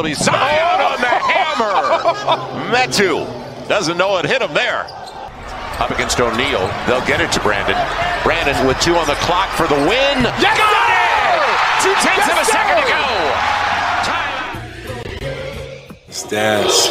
ability. Zion on the hammer. Metu doesn't know it hit him there. Up against O'Neal. They'll get it to Brandon. Brandon with two on the clock for the win. Yes, Got it! Two tenths yes, of a second to go. Stash.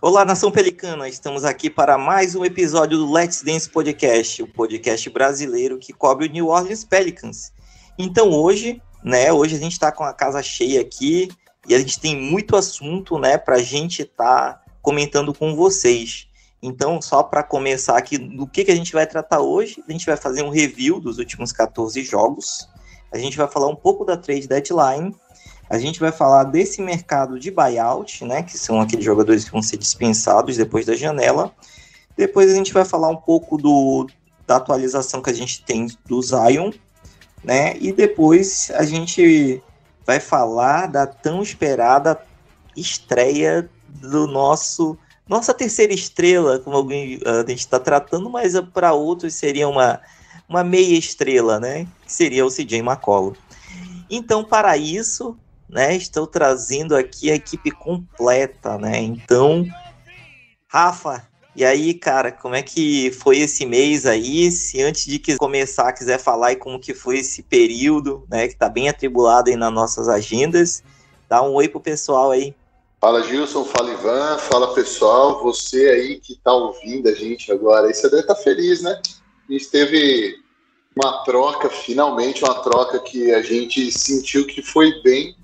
Olá, nação pelicana! Estamos aqui para mais um episódio do Let's Dance Podcast, o podcast brasileiro que cobre o New Orleans Pelicans. Então hoje, né, hoje a gente está com a casa cheia aqui, e a gente tem muito assunto, né, para a gente estar tá comentando com vocês. Então, só para começar aqui, do que, que a gente vai tratar hoje, a gente vai fazer um review dos últimos 14 jogos, a gente vai falar um pouco da trade deadline, a gente vai falar desse mercado de buyout, né, que são aqueles jogadores que vão ser dispensados depois da janela. Depois a gente vai falar um pouco do, da atualização que a gente tem do Zion, né, e depois a gente vai falar da tão esperada estreia do nosso nossa terceira estrela, como alguém a gente está tratando, mas para outros seria uma, uma meia estrela, né? Que seria o CJ McCollum. Então, para isso, né, estou trazendo aqui a equipe completa, né? Então, Rafa, e aí, cara, como é que foi esse mês aí? Se antes de começar quiser falar e como que foi esse período, né, que tá bem atribulado aí nas nossas agendas, dá um oi pro pessoal aí. Fala Gilson, fala Ivan, fala pessoal, você aí que tá ouvindo a gente agora, aí você deve estar tá feliz, né? A gente teve uma troca, finalmente uma troca que a gente sentiu que foi bem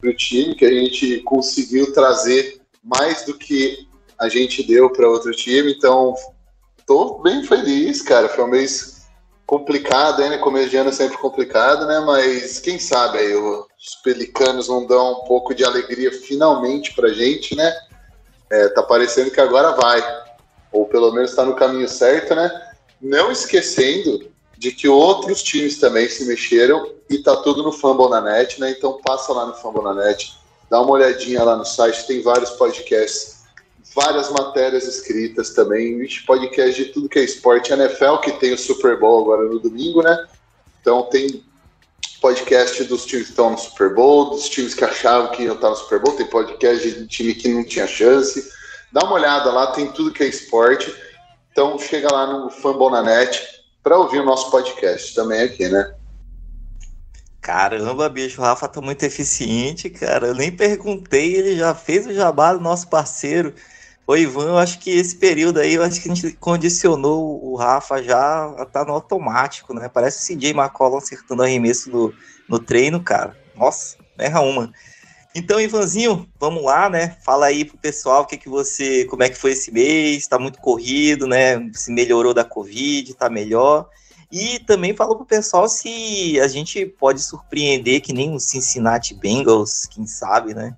pro time, que a gente conseguiu trazer mais do que a gente deu para outro time, então tô bem feliz, cara. Foi um mês complicado, né? Começo de ano é sempre complicado, né? Mas quem sabe aí os pelicanos vão dar um pouco de alegria finalmente pra gente, né? É, tá parecendo que agora vai, ou pelo menos está no caminho certo, né? Não esquecendo de que outros times também se mexeram e tá tudo no Fumble na Net, né? Então passa lá no Fumble na Net, dá uma olhadinha lá no site, tem vários podcasts várias matérias escritas também, podcast de tudo que é esporte. NFL, que tem o Super Bowl agora no domingo, né? Então tem podcast dos times que estão no Super Bowl, dos times que achavam que iam estar no Super Bowl, tem podcast de time que não tinha chance. Dá uma olhada lá, tem tudo que é esporte. Então chega lá no Fumble na Net para ouvir o nosso podcast também aqui, né? Caramba, bicho, o Rafa tá muito eficiente, cara. Eu nem perguntei, ele já fez o jabá do nosso parceiro. Ô Ivan, eu acho que esse período aí, eu acho que a gente condicionou o Rafa já a tá no automático, né? Parece o CJ McCollum acertando arremesso no, no treino, cara. Nossa, erra uma. Então, Ivanzinho, vamos lá, né? Fala aí pro pessoal o que que você, como é que foi esse mês, tá muito corrido, né? Se melhorou da Covid, tá melhor. E também fala pro pessoal se a gente pode surpreender que nem o Cincinnati Bengals, quem sabe, né?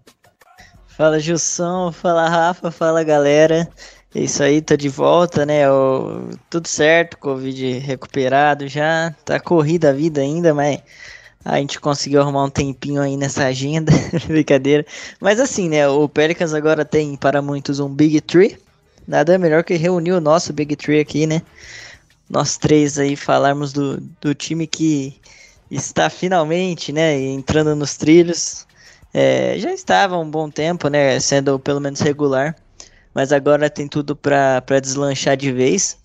Fala Gilson, fala Rafa, fala galera. É isso aí, tô de volta, né? O, tudo certo, Covid recuperado já. Tá corrida a vida ainda, mas a gente conseguiu arrumar um tempinho aí nessa agenda. Brincadeira. Mas assim, né? O Pelicans agora tem para muitos um Big Tree. Nada melhor que reunir o nosso Big Tree aqui, né? Nós três aí falarmos do, do time que está finalmente, né? Entrando nos trilhos é, já estava um bom tempo, né, sendo pelo menos regular, mas agora tem tudo para deslanchar de vez.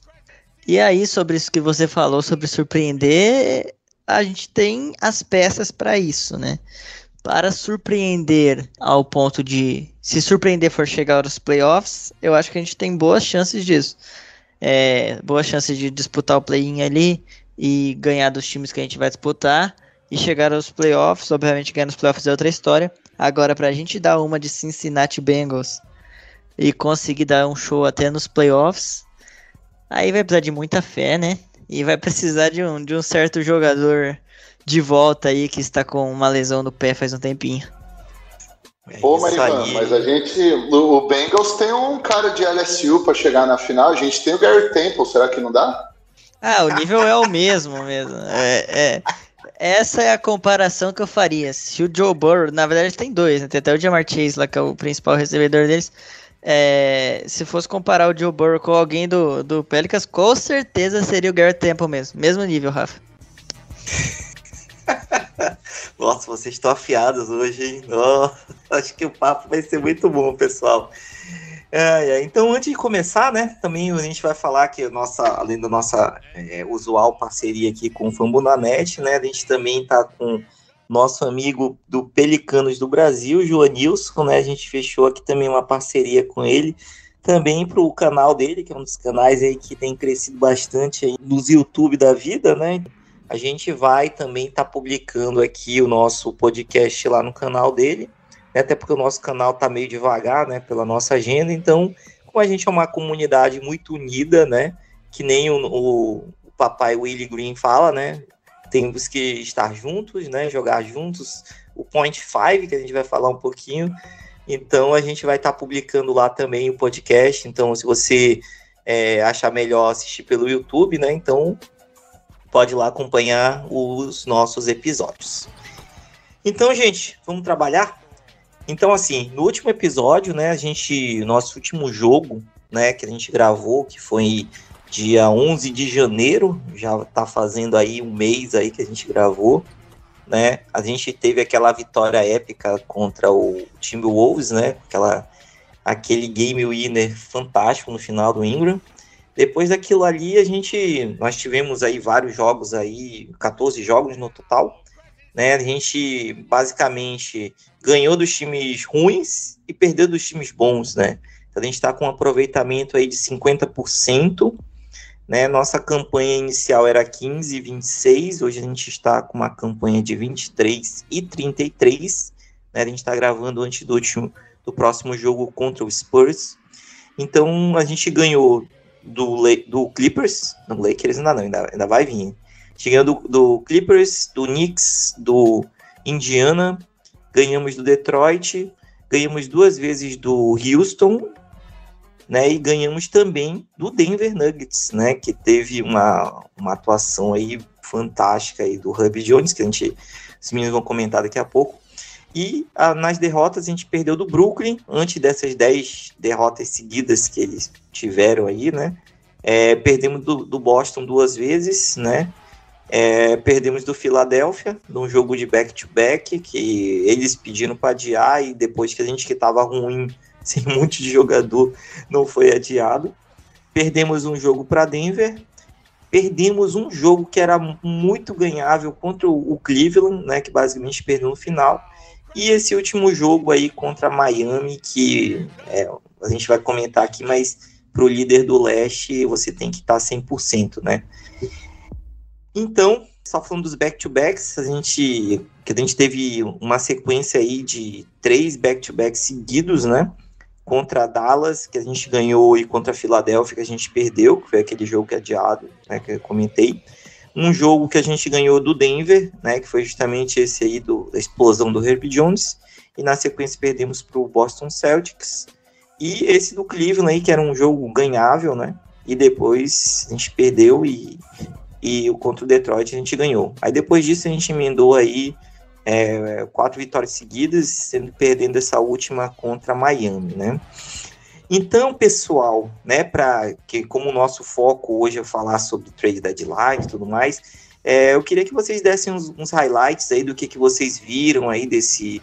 E aí, sobre isso que você falou, sobre surpreender, a gente tem as peças para isso, né? Para surpreender ao ponto de. Se surpreender for chegar aos playoffs, eu acho que a gente tem boas chances disso. É, boas chances de disputar o play-in ali e ganhar dos times que a gente vai disputar e chegar aos playoffs. Obviamente, ganhar nos playoffs é outra história. Agora, para a gente dar uma de Cincinnati Bengals e conseguir dar um show até nos playoffs, aí vai precisar de muita fé, né? E vai precisar de um, de um certo jogador de volta aí que está com uma lesão no pé faz um tempinho. É Pô, Marivan, mas a gente. O Bengals tem um cara de LSU para chegar na final. A gente tem o Gary Temple, será que não dá? Ah, o nível é o mesmo mesmo. É, é, essa é a comparação que eu faria. Se o Joe Burrow, na verdade tem dois, né? Tem até o Jamar Chase lá, que é o principal recebedor deles. É, se fosse comparar o Joe Burrow com alguém do, do Pelicans, com certeza seria o Garrett Temple mesmo. Mesmo nível, Rafa. Nossa, vocês estão afiados hoje, hein? Oh, acho que o papo vai ser muito bom, pessoal. É, é. Então, antes de começar, né, também a gente vai falar que nossa, além da nossa é, usual parceria aqui com o Fambunanet, né, a gente também está com nosso amigo do Pelicanos do Brasil, Joanilson, né, a gente fechou aqui também uma parceria com ele, também para o canal dele, que é um dos canais aí que tem crescido bastante aí nos YouTube da vida, né, a gente vai também estar tá publicando aqui o nosso podcast lá no canal dele, né, até porque o nosso canal tá meio devagar, né, pela nossa agenda, então, como a gente é uma comunidade muito unida, né, que nem o, o, o papai Willie Green fala, né, temos que estar juntos, né, jogar juntos, o Point 5, que a gente vai falar um pouquinho, então a gente vai estar tá publicando lá também o podcast, então se você é, achar melhor assistir pelo YouTube, né, então pode lá acompanhar os nossos episódios. Então, gente, vamos trabalhar? Então, assim, no último episódio, né, a gente, nosso último jogo, né, que a gente gravou, que foi dia 11 de janeiro, já tá fazendo aí um mês aí que a gente gravou, né, a gente teve aquela vitória épica contra o time Wolves, né, aquela, aquele game winner fantástico no final do Ingram. Depois daquilo ali, a gente, nós tivemos aí vários jogos aí, 14 jogos no total, né, a gente basicamente ganhou dos times ruins e perdeu dos times bons, né? Então a gente está com um aproveitamento aí de 50%, né? Nossa campanha inicial era 15 e 26, hoje a gente está com uma campanha de 23 e 33, né? A gente está gravando antes do último do próximo jogo contra o Spurs. Então a gente ganhou do, do Clippers, não Lakers ainda não, ainda, ainda vai vir. Chegando do, Clippers, do Knicks, do Indiana, ganhamos do Detroit, ganhamos duas vezes do Houston, né, e ganhamos também do Denver Nuggets, né, que teve uma, uma atuação aí fantástica aí do Hub Jones, que a gente, os meninos vão comentar daqui a pouco. E a, nas derrotas a gente perdeu do Brooklyn, antes dessas 10 derrotas seguidas que eles tiveram aí, né? É, perdemos do, do Boston duas vezes, né? É, perdemos do Philadelphia, num jogo de back-to-back, -back, que eles pediram para adiar e depois que a gente que estava ruim, sem um monte de jogador, não foi adiado. Perdemos um jogo para Denver, perdemos um jogo que era muito ganhável contra o Cleveland, né, que basicamente perdeu no final. E esse último jogo aí contra Miami, que é, a gente vai comentar aqui, mas para o líder do leste você tem que estar tá 100%, né? Então, só falando dos back-to-backs, a gente, que a gente teve uma sequência aí de três back-to-backs seguidos, né? Contra Dallas, que a gente ganhou, e contra a Filadélfia, que a gente perdeu, que foi aquele jogo que é adiado, né, que eu comentei. Um jogo que a gente ganhou do Denver, né, que foi justamente esse aí do, da explosão do Herb Jones, e na sequência perdemos para o Boston Celtics. E esse do Cleveland aí, que era um jogo ganhável, né? E depois a gente perdeu e e contra o Detroit a gente ganhou. Aí depois disso a gente emendou aí é, quatro vitórias seguidas, sendo perdendo essa última contra Miami, né? Então, pessoal, né, para que como o nosso foco hoje é falar sobre trade deadline e tudo mais, é, eu queria que vocês dessem uns, uns, highlights aí do que, que vocês viram aí desse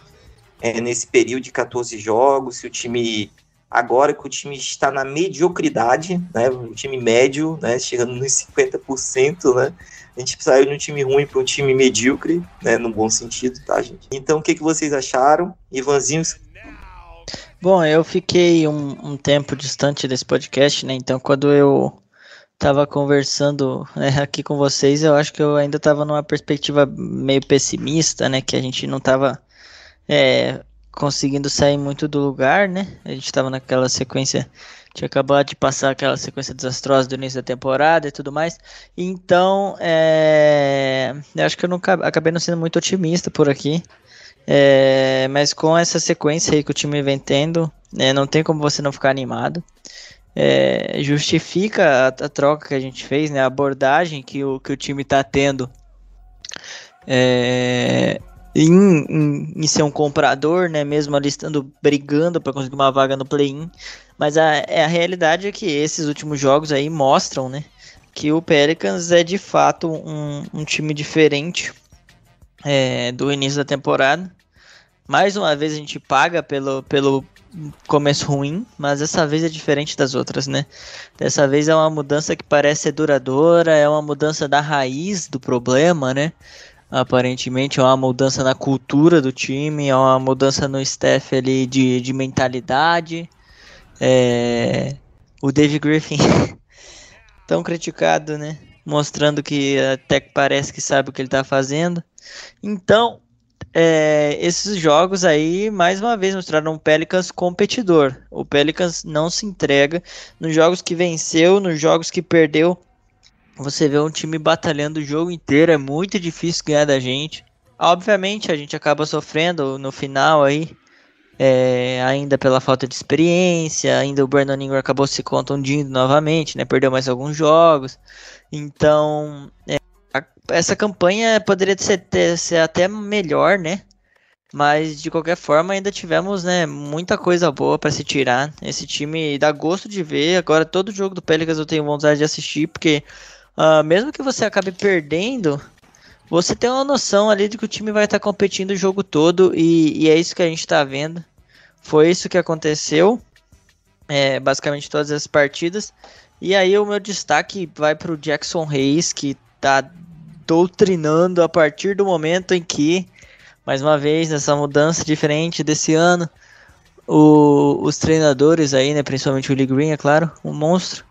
é, nesse período de 14 jogos, se o time Agora que o time está na mediocridade, né, um time médio, né, chegando nos 50%, né, a gente saiu de um time ruim para um time medíocre, né, no bom sentido, tá, gente? Então, o que, que vocês acharam? Ivanzinho? Bom, eu fiquei um, um tempo distante desse podcast, né, então quando eu estava conversando né, aqui com vocês, eu acho que eu ainda estava numa perspectiva meio pessimista, né, que a gente não estava é, conseguindo sair muito do lugar, né? A gente estava naquela sequência, tinha acabado de passar aquela sequência desastrosa do início da temporada e tudo mais. Então, é, eu acho que eu não acabei não sendo muito otimista por aqui. É, mas com essa sequência aí que o time vem tendo, né, não tem como você não ficar animado. É, justifica a, a, troca que a gente fez, né, a abordagem que o, que o time está tendo é, em, em, em, ser um comprador, né? Mesmo ali estando brigando para conseguir uma vaga no play-in. Mas a, é, a realidade é que esses últimos jogos aí mostram, né? Que o Pelicans é de fato um, um time diferente é, do início da temporada. Mais uma vez a gente paga pelo, pelo começo ruim, mas dessa vez é diferente das outras, né? Dessa vez é uma mudança que parece ser duradoura, é uma mudança da raiz do problema, né? Aparentemente é uma mudança na cultura do time, é uma mudança no staff ali de, de mentalidade. É... O Dave Griffin, tão criticado, né? Mostrando que até parece que sabe o que ele tá fazendo. Então, é, esses jogos aí, mais uma vez, mostraram um Pelicans competidor. O Pelicans não se entrega. Nos jogos que venceu, nos jogos que perdeu, você vê um time batalhando o jogo inteiro. É muito difícil ganhar da gente. Obviamente, a gente acaba sofrendo no final aí. É, ainda pela falta de experiência, ainda o Brandon Ingram acabou se contundindo novamente, né? Perdeu mais alguns jogos. Então, é, essa campanha poderia ser, ser até melhor, né? Mas de qualquer forma ainda tivemos, né, muita coisa boa para se tirar. Esse time dá gosto de ver. Agora todo jogo do Pelicans eu tenho vontade de assistir, porque uh, mesmo que você acabe perdendo, você tem uma noção ali de que o time vai estar tá competindo o jogo todo e, e, é isso que a gente está vendo. Foi isso que aconteceu, é, basicamente todas as partidas. E aí o meu destaque vai para o Jackson Reis, que tá doutrinando a partir do momento em que, mais uma vez, nessa mudança diferente desse ano, o, os treinadores aí, né, principalmente o Lee Green, é claro, um monstro,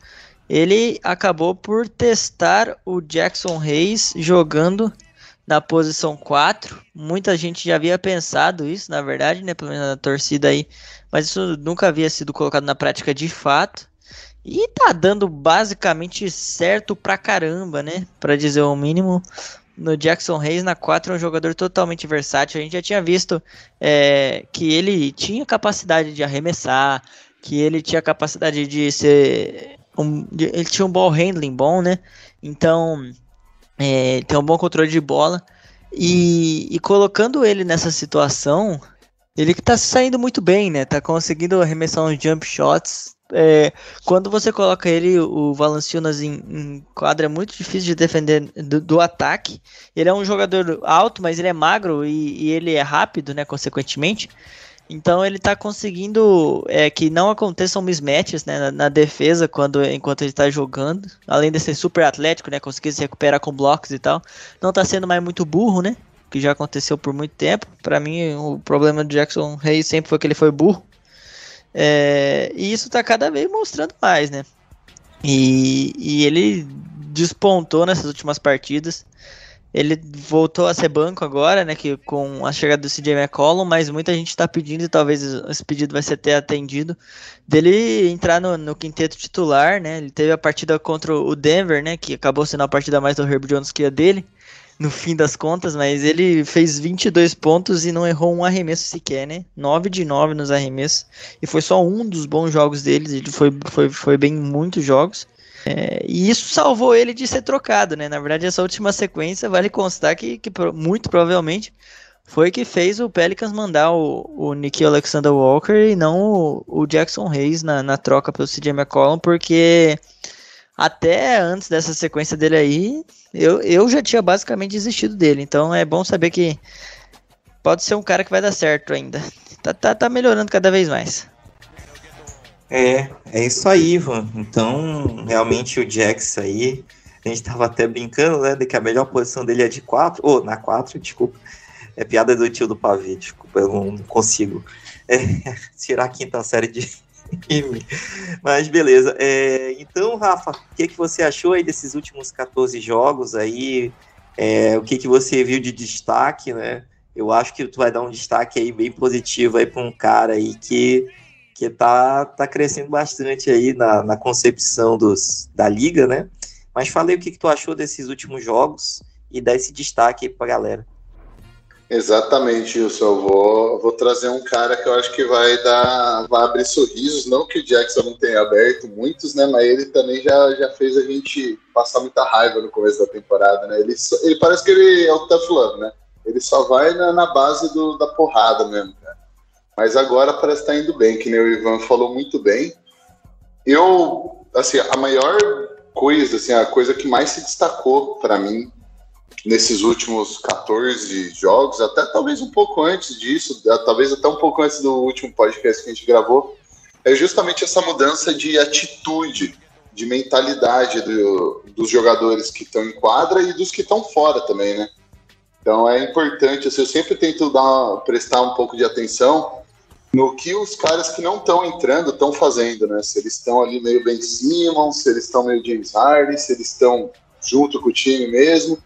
ele acabou por testar o Jackson Reis jogando na posição 4. Muita gente já havia pensado isso, na verdade, né, pelo menos na torcida aí, mas isso nunca havia sido colocado na prática de fato. E tá dando basicamente certo pra caramba, né? Pra dizer o mínimo. No Jackson Reis, na 4, é um jogador totalmente versátil. A gente já tinha visto é, que ele tinha capacidade de arremessar, que ele tinha capacidade de ser. Um, ele tinha um ball handling bom, né? Então, é, tem um bom controle de bola. E, e colocando ele nessa situação, ele que tá saindo muito bem, né? Tá conseguindo arremessar uns jump shots é, quando você coloca ele, o Valanciunas em, em quadra, é muito difícil de defender do, do, ataque. Ele é um jogador alto, mas ele é magro e, e ele é rápido, né, consequentemente. Então ele está conseguindo é, que não aconteçam mismatches né, na, na, defesa quando, enquanto ele está jogando. Além de ser super atlético, né, conseguir se recuperar com blocos e tal. Não está sendo mais muito burro, né? Que já aconteceu por muito tempo. Para mim, o problema do Jackson Reyes sempre foi que ele foi burro. É, e isso está cada vez mostrando mais, né? E, e ele despontou nessas últimas partidas. Ele voltou a ser banco agora, né? Que com a chegada do CJ McCollum, mas muita gente está pedindo, e talvez esse pedido vai ser até atendido, dele entrar no, no, quinteto titular, né? Ele teve a partida contra o Denver, né? Que acabou sendo a partida mais do Herb Jones que a dele no fim das contas, mas ele fez 22 pontos e não errou um arremesso sequer, né? 9 de 9 nos arremessos. E foi só um dos bons jogos deles, ele foi, foi, foi bem em muitos jogos. É, e isso salvou ele de ser trocado, né? Na verdade, essa última sequência vale constar que, que muito provavelmente foi que fez o Pelicans mandar o, o Alexander Walker e não o, o Jackson Hayes na, na troca pelo CJ McCollum, porque até antes dessa sequência dele aí, eu, eu já tinha basicamente desistido dele. Então é bom saber que pode ser um cara que vai dar certo ainda. Tá, tá, tá melhorando cada vez mais. É, é isso aí, Ivan. Então, realmente o Jax aí, a gente tava até brincando, né, de que a melhor posição dele é de 4, ou na 4, desculpa. É piada do tio do Pavê, desculpa, eu não consigo é, tirar a quinta série de, Mas beleza. É, então, Rafa, o que, que você achou aí desses últimos 14 jogos aí? É, o que, que você viu de destaque, né? Eu acho que tu vai dar um destaque aí bem positivo aí para um cara aí que, que tá, tá crescendo bastante aí na, na concepção dos, da liga, né? Mas falei o que, que tu achou desses últimos jogos e dá esse destaque aí pra galera. Exatamente, Wilson. Eu vou, vou trazer um cara que eu acho que vai dar, vai abrir sorrisos. Não que o Jackson não tenha aberto muitos, né? Mas ele também já, já fez a gente passar muita raiva no começo da temporada, né? Ele, ele parece que ele é o tough love, né? Ele só vai na, na base do, da porrada mesmo? Mas agora parece estar tá indo bem, que nem o Ivan falou muito bem. Eu, assim, a maior coisa, assim, a coisa que mais se destacou para mim nesses últimos 14 jogos, até talvez um pouco antes disso, talvez até um pouco antes do último podcast que a gente gravou, é justamente essa mudança de atitude, de mentalidade do, dos jogadores que estão em quadra e dos que estão fora também, né? Então é importante, assim, eu sempre tento dar, prestar um pouco de atenção no que os caras que não estão entrando estão fazendo, né? Se eles estão ali meio Ben Simmons, se eles estão meio James Harden, se eles estão junto com o time mesmo.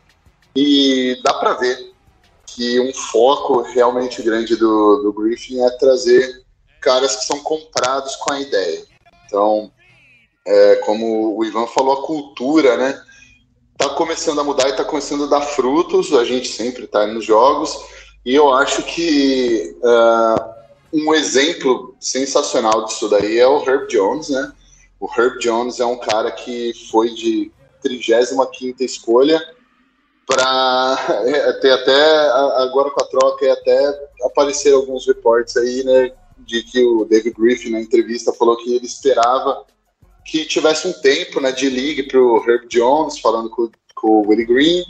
E dá para ver que um foco realmente grande do, do Griffin é trazer caras que são comprados com a ideia. Então, é, como o Ivan falou, a cultura, né? Tá começando a mudar e tá começando a dar frutos. A gente sempre tá nos jogos. E eu acho que uh, um exemplo sensacional disso daí é o Herb Jones, né? O Herb Jones é um cara que foi de 35 escolha para é, ter até agora com a troca e até aparecer alguns reportes aí, né, de que o David Griffin na entrevista falou que ele esperava que tivesse um tempo, né, de ligue para o Herb Jones falando com, com o Willie Green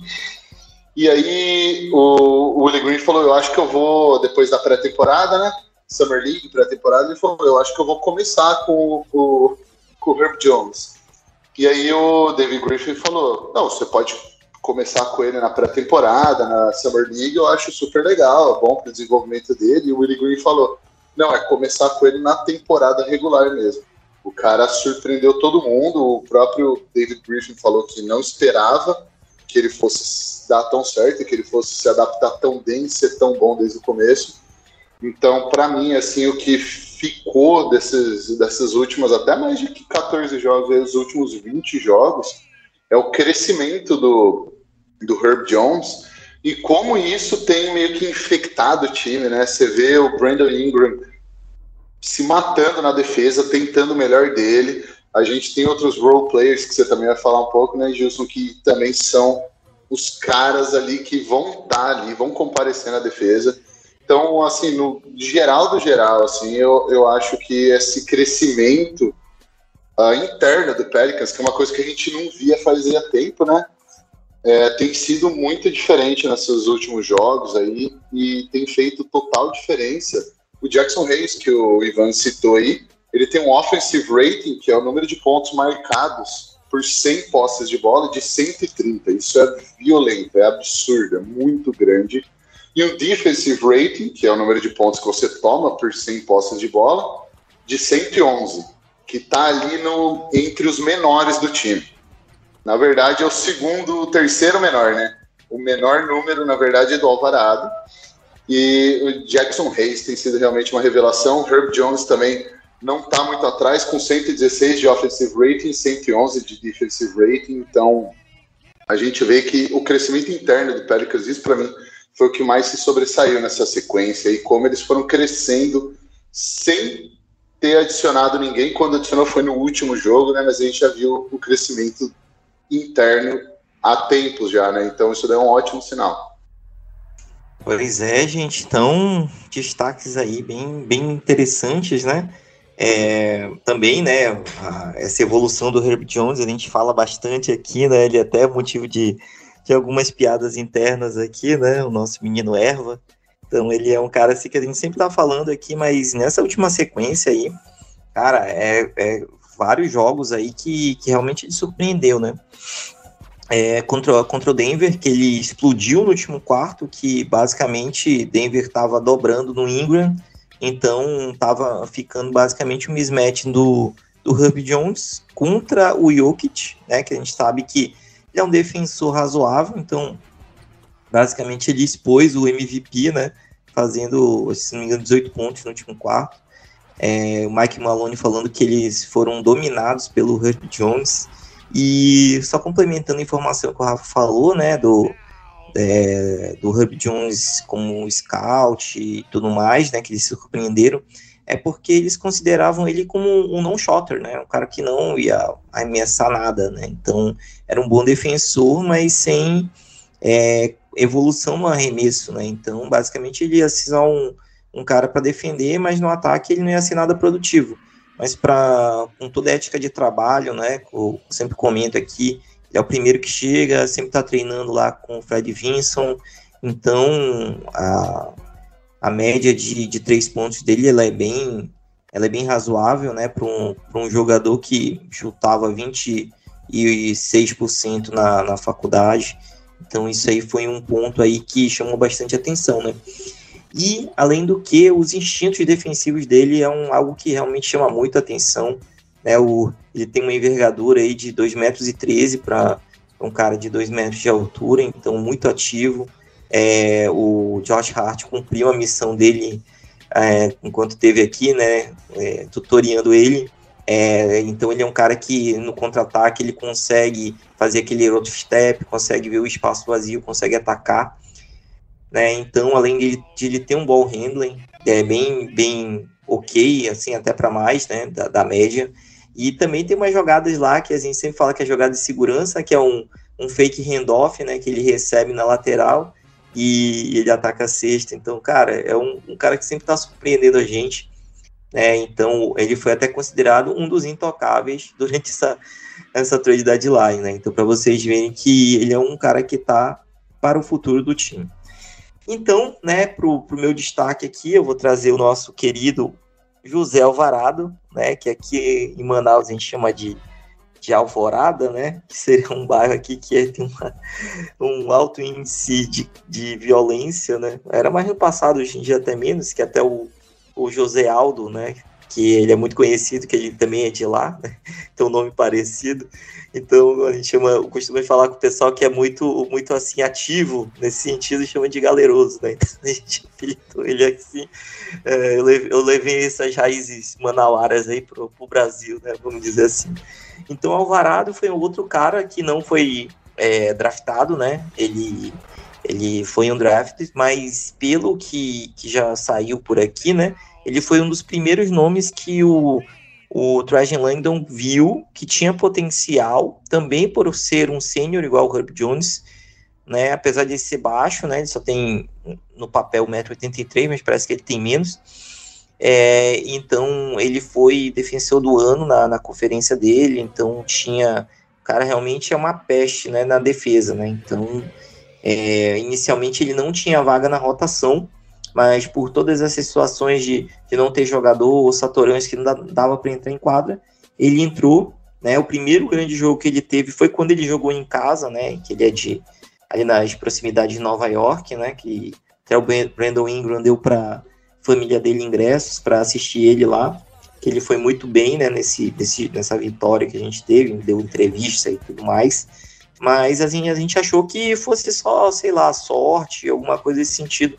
e aí o, o Willie Green falou, eu acho que eu vou depois da pré-temporada, né, Summer League pré-temporada, ele falou, eu acho que eu vou começar com, com, com o Herb Jones. E aí o David Griffin falou, não, você pode começar com ele na pré-temporada, na Summer League, eu acho super legal, bom para o desenvolvimento dele. E o Willie Green falou: não, é começar com ele na temporada regular mesmo. O cara surpreendeu todo mundo, o próprio David Griffin falou que não esperava que ele fosse dar tão certo, que ele fosse se adaptar tão bem, ser tão bom desde o começo. Então, para mim, assim, o que ficou desses, dessas últimas, até mais de 14 jogos, os últimos 20 jogos, é o crescimento do, do Herb Jones e como isso tem meio que infectado o time, né? Você vê o Brandon Ingram se matando na defesa, tentando o melhor dele. A gente tem outros role players que você também vai falar um pouco, né, Gilson, que também são os caras ali que vão estar ali, vão comparecer na defesa. Então, assim, no geral do geral, assim, eu, eu acho que esse crescimento uh, interno do Pelicans, que é uma coisa que a gente não via fazia tempo, né? é, tem sido muito diferente nesses últimos jogos aí e tem feito total diferença. O Jackson Reis, que o Ivan citou aí, ele tem um offensive rating, que é o número de pontos marcados por 100 posses de bola, de 130. Isso é violento, é absurdo, é muito grande. E um defensive rating, que é o número de pontos que você toma por 100 posses de bola, de 111, que está ali no, entre os menores do time. Na verdade, é o segundo, o terceiro menor, né? O menor número, na verdade, é do Alvarado. E o Jackson Hayes tem sido realmente uma revelação. Herb Jones também não está muito atrás, com 116 de offensive rating, 111 de defensive rating. Então, a gente vê que o crescimento interno do Pelicans, isso para mim, foi o que mais se sobressaiu nessa sequência e como eles foram crescendo sem ter adicionado ninguém. Quando adicionou foi no último jogo, né? Mas a gente já viu o crescimento interno há tempos já, né? Então isso é um ótimo sinal. Pois é, gente. Então, destaques aí bem, bem interessantes, né? É, também, né, a, essa evolução do Herb Jones, a gente fala bastante aqui, né? Ele é até motivo de, de algumas piadas internas aqui, né? O nosso menino Erva. Então, ele é um cara assim que a gente sempre tá falando aqui, mas nessa última sequência aí, cara, é, é vários jogos aí que, que realmente surpreendeu, né? É, contra, contra o Denver, que ele explodiu no último quarto, que basicamente Denver estava dobrando no Ingram, então estava ficando basicamente um mismatch do, do Herb Jones contra o Jokic, né, que a gente sabe que ele é um defensor razoável, então basicamente ele expôs o MVP, né, fazendo, se não me engano, 18 pontos no último quarto. É, o Mike Maloney falando que eles foram dominados pelo Herb Jones. E só complementando a informação que o Rafa falou, né, do, é, do Herb Jones como scout e tudo mais, né, que eles surpreenderam, é porque eles consideravam ele como um non-shotter, né, um cara que não ia ameaçar nada, né, então era um bom defensor, mas sem é, evolução no arremesso, né, então basicamente ele ia ser um, um cara para defender, mas no ataque ele não ia ser nada produtivo. Mas para com toda a ética de trabalho, né, eu sempre comento aqui, é o primeiro que chega, sempre está treinando lá com o Fred Vinson. Então, a, a média de, de três pontos dele ela é bem ela é bem razoável, né, para um, um jogador que chutava 26% na, na faculdade. Então isso aí foi um ponto aí que chamou bastante atenção, né? E além do que, os instintos defensivos dele é um, algo que realmente chama muita atenção. Né? O, ele tem uma envergadura aí de 2,13 metros para um cara de 2 metros de altura, então muito ativo. É, o Josh Hart cumpriu a missão dele é, enquanto teve aqui, né, é, tutoriando ele. É, então ele é um cara que no contra-ataque ele consegue fazer aquele outro step, consegue ver o espaço vazio, consegue atacar. Né? Então, além de, de ele ter um ball handling, é bem, bem ok, assim, até para mais, né, da, da, média. E também tem umas jogadas lá que a gente sempre fala que é jogada de segurança, que é um, um fake handoff, né, que ele recebe na lateral e ele ataca a sexta. Então, cara, é um, um cara que sempre está surpreendendo a gente. Né? Então, ele foi até considerado um dos intocáveis durante essa, essa trade deadline. Né? Então, para vocês verem que ele é um cara que está para o futuro do time. Então, né, para o meu destaque aqui, eu vou trazer o nosso querido José Alvarado, né, que aqui em Manaus a gente chama de de Alvorada, né? Que seria um bairro aqui que é, tem uma, um alto índice de, de violência, né? Era mais no passado, hoje em dia até menos, que até o, o José Aldo, né? Que ele é muito conhecido, que ele também é de lá, né? Tem um nome parecido. Então a gente chama, costuma falar com o pessoal que é muito, muito assim, ativo nesse sentido, chama de galeroso, né? Então a gente apelidou ele assim. É, eu, levei, eu levei essas raízes manauaras aí pro, pro Brasil, né? Vamos dizer assim. Então Alvarado foi outro cara que não foi é, draftado, né? Ele, ele foi um draft, mas pelo que, que já saiu por aqui, né? Ele foi um dos primeiros nomes que o, o Trajan Langdon viu que tinha potencial, também por ser um sênior igual o Herb Jones, né? Apesar de ser baixo, né? Ele só tem no papel 1,83m, mas parece que ele tem menos é, então ele foi defensor do ano na, na conferência dele, então tinha. O cara realmente é uma peste né, na defesa, né? Então, é, inicialmente ele não tinha vaga na rotação, mas por todas essas situações de, de não ter jogador ou Satorães que não dava para entrar em quadra, ele entrou. Né, o primeiro grande jogo que ele teve foi quando ele jogou em casa, né? Que ele é de ali nas proximidades de Nova York, né? Que até o Brandon Ingram deu para família dele ingressos para assistir ele lá, que ele foi muito bem, né, nesse, nesse, nessa vitória que a gente teve, deu entrevista e tudo mais, mas assim, a gente achou que fosse só, sei lá, sorte, alguma coisa desse sentido,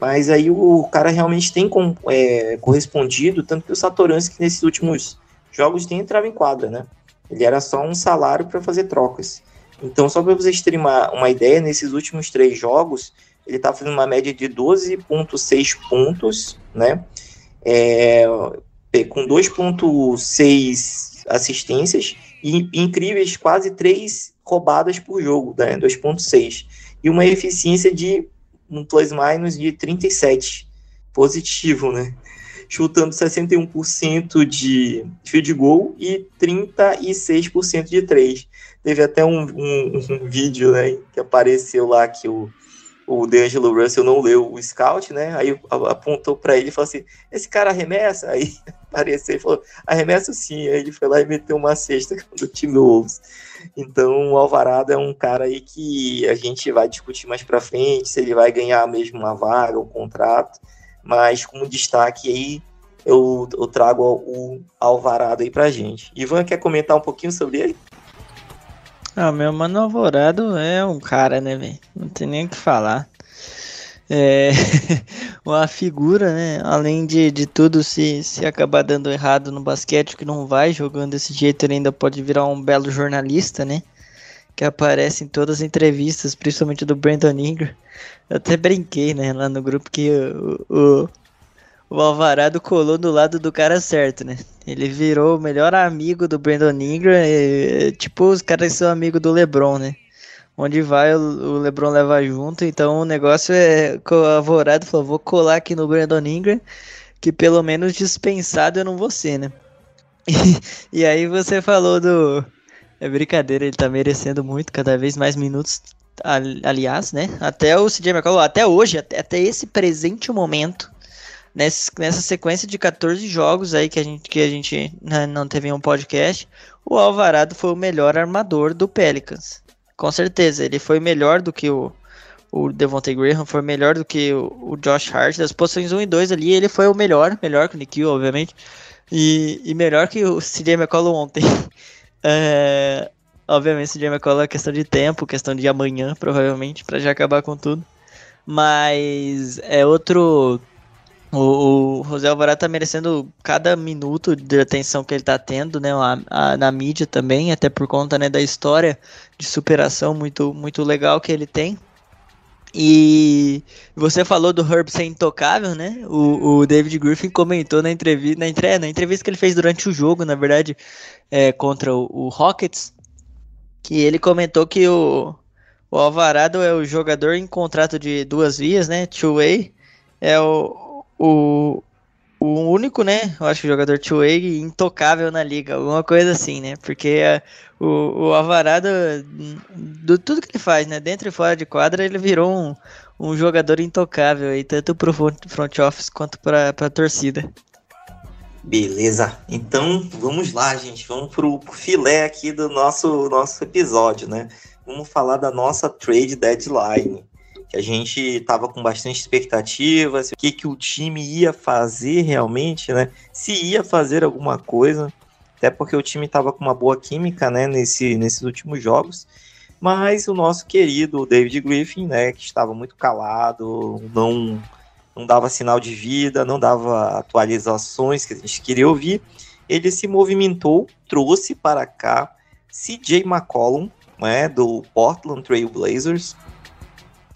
mas aí o cara realmente tem com, é, correspondido, tanto que o Satoransky nesses últimos jogos tem entrado em quadra, né, ele era só um salário para fazer trocas. Então, só para vocês terem uma, uma ideia, nesses últimos três jogos, ele está fazendo uma média de 12,6 pontos, né? É, com 2,6 assistências e incríveis quase 3 roubadas por jogo, né? 2,6. E uma eficiência de um plus-minus de 37. Positivo, né? Chutando 61% de field goal e 36% de 3. Teve até um, um, um vídeo né, que apareceu lá que o o D'Angelo Russell não leu o scout, né? Aí apontou para ele e falou assim: esse cara arremessa? Aí apareceu e falou: arremessa sim. Aí ele foi lá e meteu uma cesta do time Wolves. Então o Alvarado é um cara aí que a gente vai discutir mais para frente se ele vai ganhar mesmo uma vaga, um contrato. Mas como destaque aí, eu, eu trago o Alvarado aí pra gente. Ivan, quer comentar um pouquinho sobre ele? Ah, meu mano Alvorado é um cara, né, velho? Não tem nem o que falar. É uma figura, né? Além de, de tudo, se, se acabar dando errado no basquete, que não vai jogando desse jeito, ele ainda pode virar um belo jornalista, né? Que aparece em todas as entrevistas, principalmente do Brandon Ingram. Eu até brinquei, né, lá no grupo que o, o, o Alvarado colou do lado do cara certo, né? Ele virou o melhor amigo do Brandon Ingram, e, tipo os caras são amigos do LeBron, né? Onde vai, o LeBron leva junto, então o negócio é, o Alvarado falou, vou colar aqui no Brandon Ingram, que pelo menos dispensado eu não vou ser, né? E, aí você falou do, É brincadeira, ele tá merecendo muito, cada vez mais minutos. Aliás, né? Até o CJ McCollum, até hoje, até, até esse presente momento, nessa, nessa sequência de 14 jogos aí que a gente, que a gente né, não teve um podcast, o Alvarado foi o melhor armador do Pelicans. Com certeza, ele foi melhor do que o, o Devontae Graham, foi melhor do que o, o Josh Hart. Das posições 1 e 2 ali, ele foi o melhor, melhor que o Nikhil, obviamente, e, e melhor que o CJ McCollum ontem. é, obviamente, CJ McCollum é questão de tempo, questão de amanhã, provavelmente, para já acabar com tudo. Mas é outro o, o José Alvarado tá merecendo cada minuto de atenção que ele tá tendo, né, a, a, na mídia também, até por conta, né, da história de superação muito, muito legal que ele tem. E você falou do Herb ser intocável, né? O, o David Griffin comentou na entrevista, na, entre, na entrevista que ele fez durante o jogo, na verdade, é, contra o, o Rockets, que ele comentou que o, o Alvarado é o jogador em contrato de duas vias, né? Two-way. É o, o, o único, né? Eu acho que jogador two-way intocável na liga, alguma coisa assim, né? Porque uh, o, o Alvarado, do tudo que ele faz, né? Dentro e fora de quadra, ele virou um, um jogador intocável aí, tanto pro front office quanto pra, pra torcida. Beleza, então vamos lá, gente. Vamos pro filé aqui do nosso, nosso episódio, né? Vamos falar da nossa trade deadline que a gente estava com bastante expectativas, o que, que o time ia fazer realmente, né? Se ia fazer alguma coisa, até porque o time estava com uma boa química, né, nesse, nesses últimos jogos. Mas o nosso querido David Griffin, né, que estava muito calado, não, não dava sinal de vida, não dava atualizações que a gente queria ouvir, ele se movimentou, trouxe para cá CJ McCollum, né, do Portland Trail Blazers,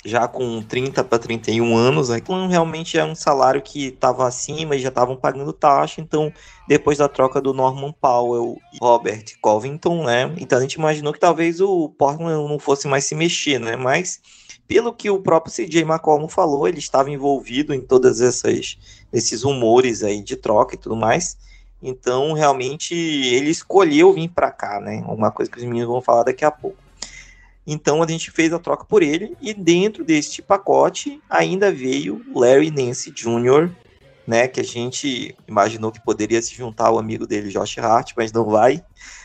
já com 30 para 31 anos, então realmente é um salário que estava acima e já estavam pagando taxa, então depois da troca do Norman Powell e Robert Covington, né, então a gente imaginou que talvez o Portland não fosse mais se mexer, né, mas pelo que o próprio CJ McCollum falou, ele estava envolvido em todas essas esses rumores aí de troca e tudo mais, então realmente ele escolheu vir para cá, né, uma coisa que os meninos vão falar daqui a pouco. Então a gente fez a troca por ele e dentro deste pacote ainda veio Larry Nance Jr., né, que a gente imaginou que poderia se juntar ao amigo dele Josh Hart, mas não vai.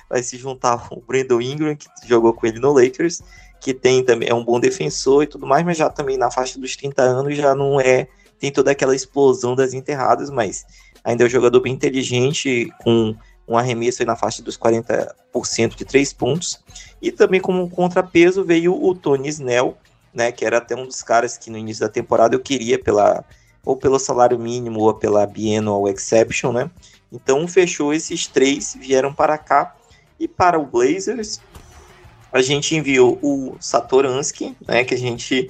Vai se juntar o Brandon Ingram, que jogou com ele no Lakers, que tem também é um bom defensor e tudo mais, mas já também na faixa dos 30 anos já não é tem toda aquela explosão das enterradas, mas ainda é um jogador bem inteligente com um arremesso na faixa dos 40% de três pontos. E também como contrapeso veio o Tony Snell, né, que era até um dos caras que no início da temporada eu queria pela ou pelo salário mínimo ou pela biennial exception, né? Então fechou esses três, vieram para cá e para o Blazers a gente enviou o Satoransky, né, que a gente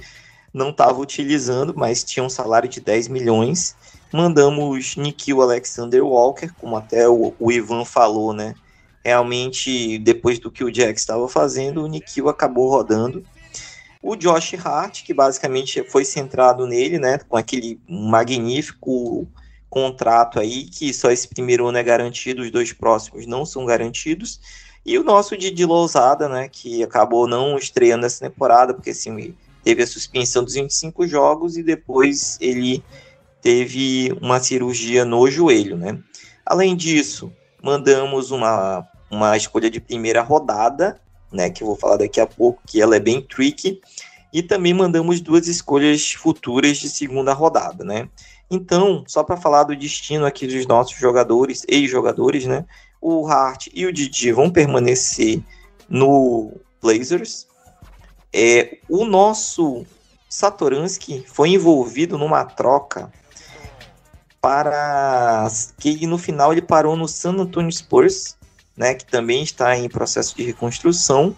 não estava utilizando, mas tinha um salário de 10 milhões Mandamos Nikhil Alexander Walker, como até o, o Ivan falou, né? Realmente, depois do que o Jack estava fazendo, o Nikhil acabou rodando. O Josh Hart, que basicamente foi centrado nele, né? Com aquele magnífico contrato aí, que só esse primeiro ano é garantido, os dois próximos não são garantidos. E o nosso Didi Lousada, né? Que acabou não estreando essa temporada, porque assim, teve a suspensão dos 25 jogos e depois ele teve uma cirurgia no joelho, né? Além disso, mandamos uma, uma escolha de primeira rodada, né, que eu vou falar daqui a pouco, que ela é bem tricky, e também mandamos duas escolhas futuras de segunda rodada, né? Então, só para falar do destino aqui dos nossos jogadores, ex-jogadores, né? O Hart e o Didi vão permanecer no Blazers. É, o nosso Satoransky foi envolvido numa troca para que no final ele parou no San Antonio Spurs, né, que também está em processo de reconstrução,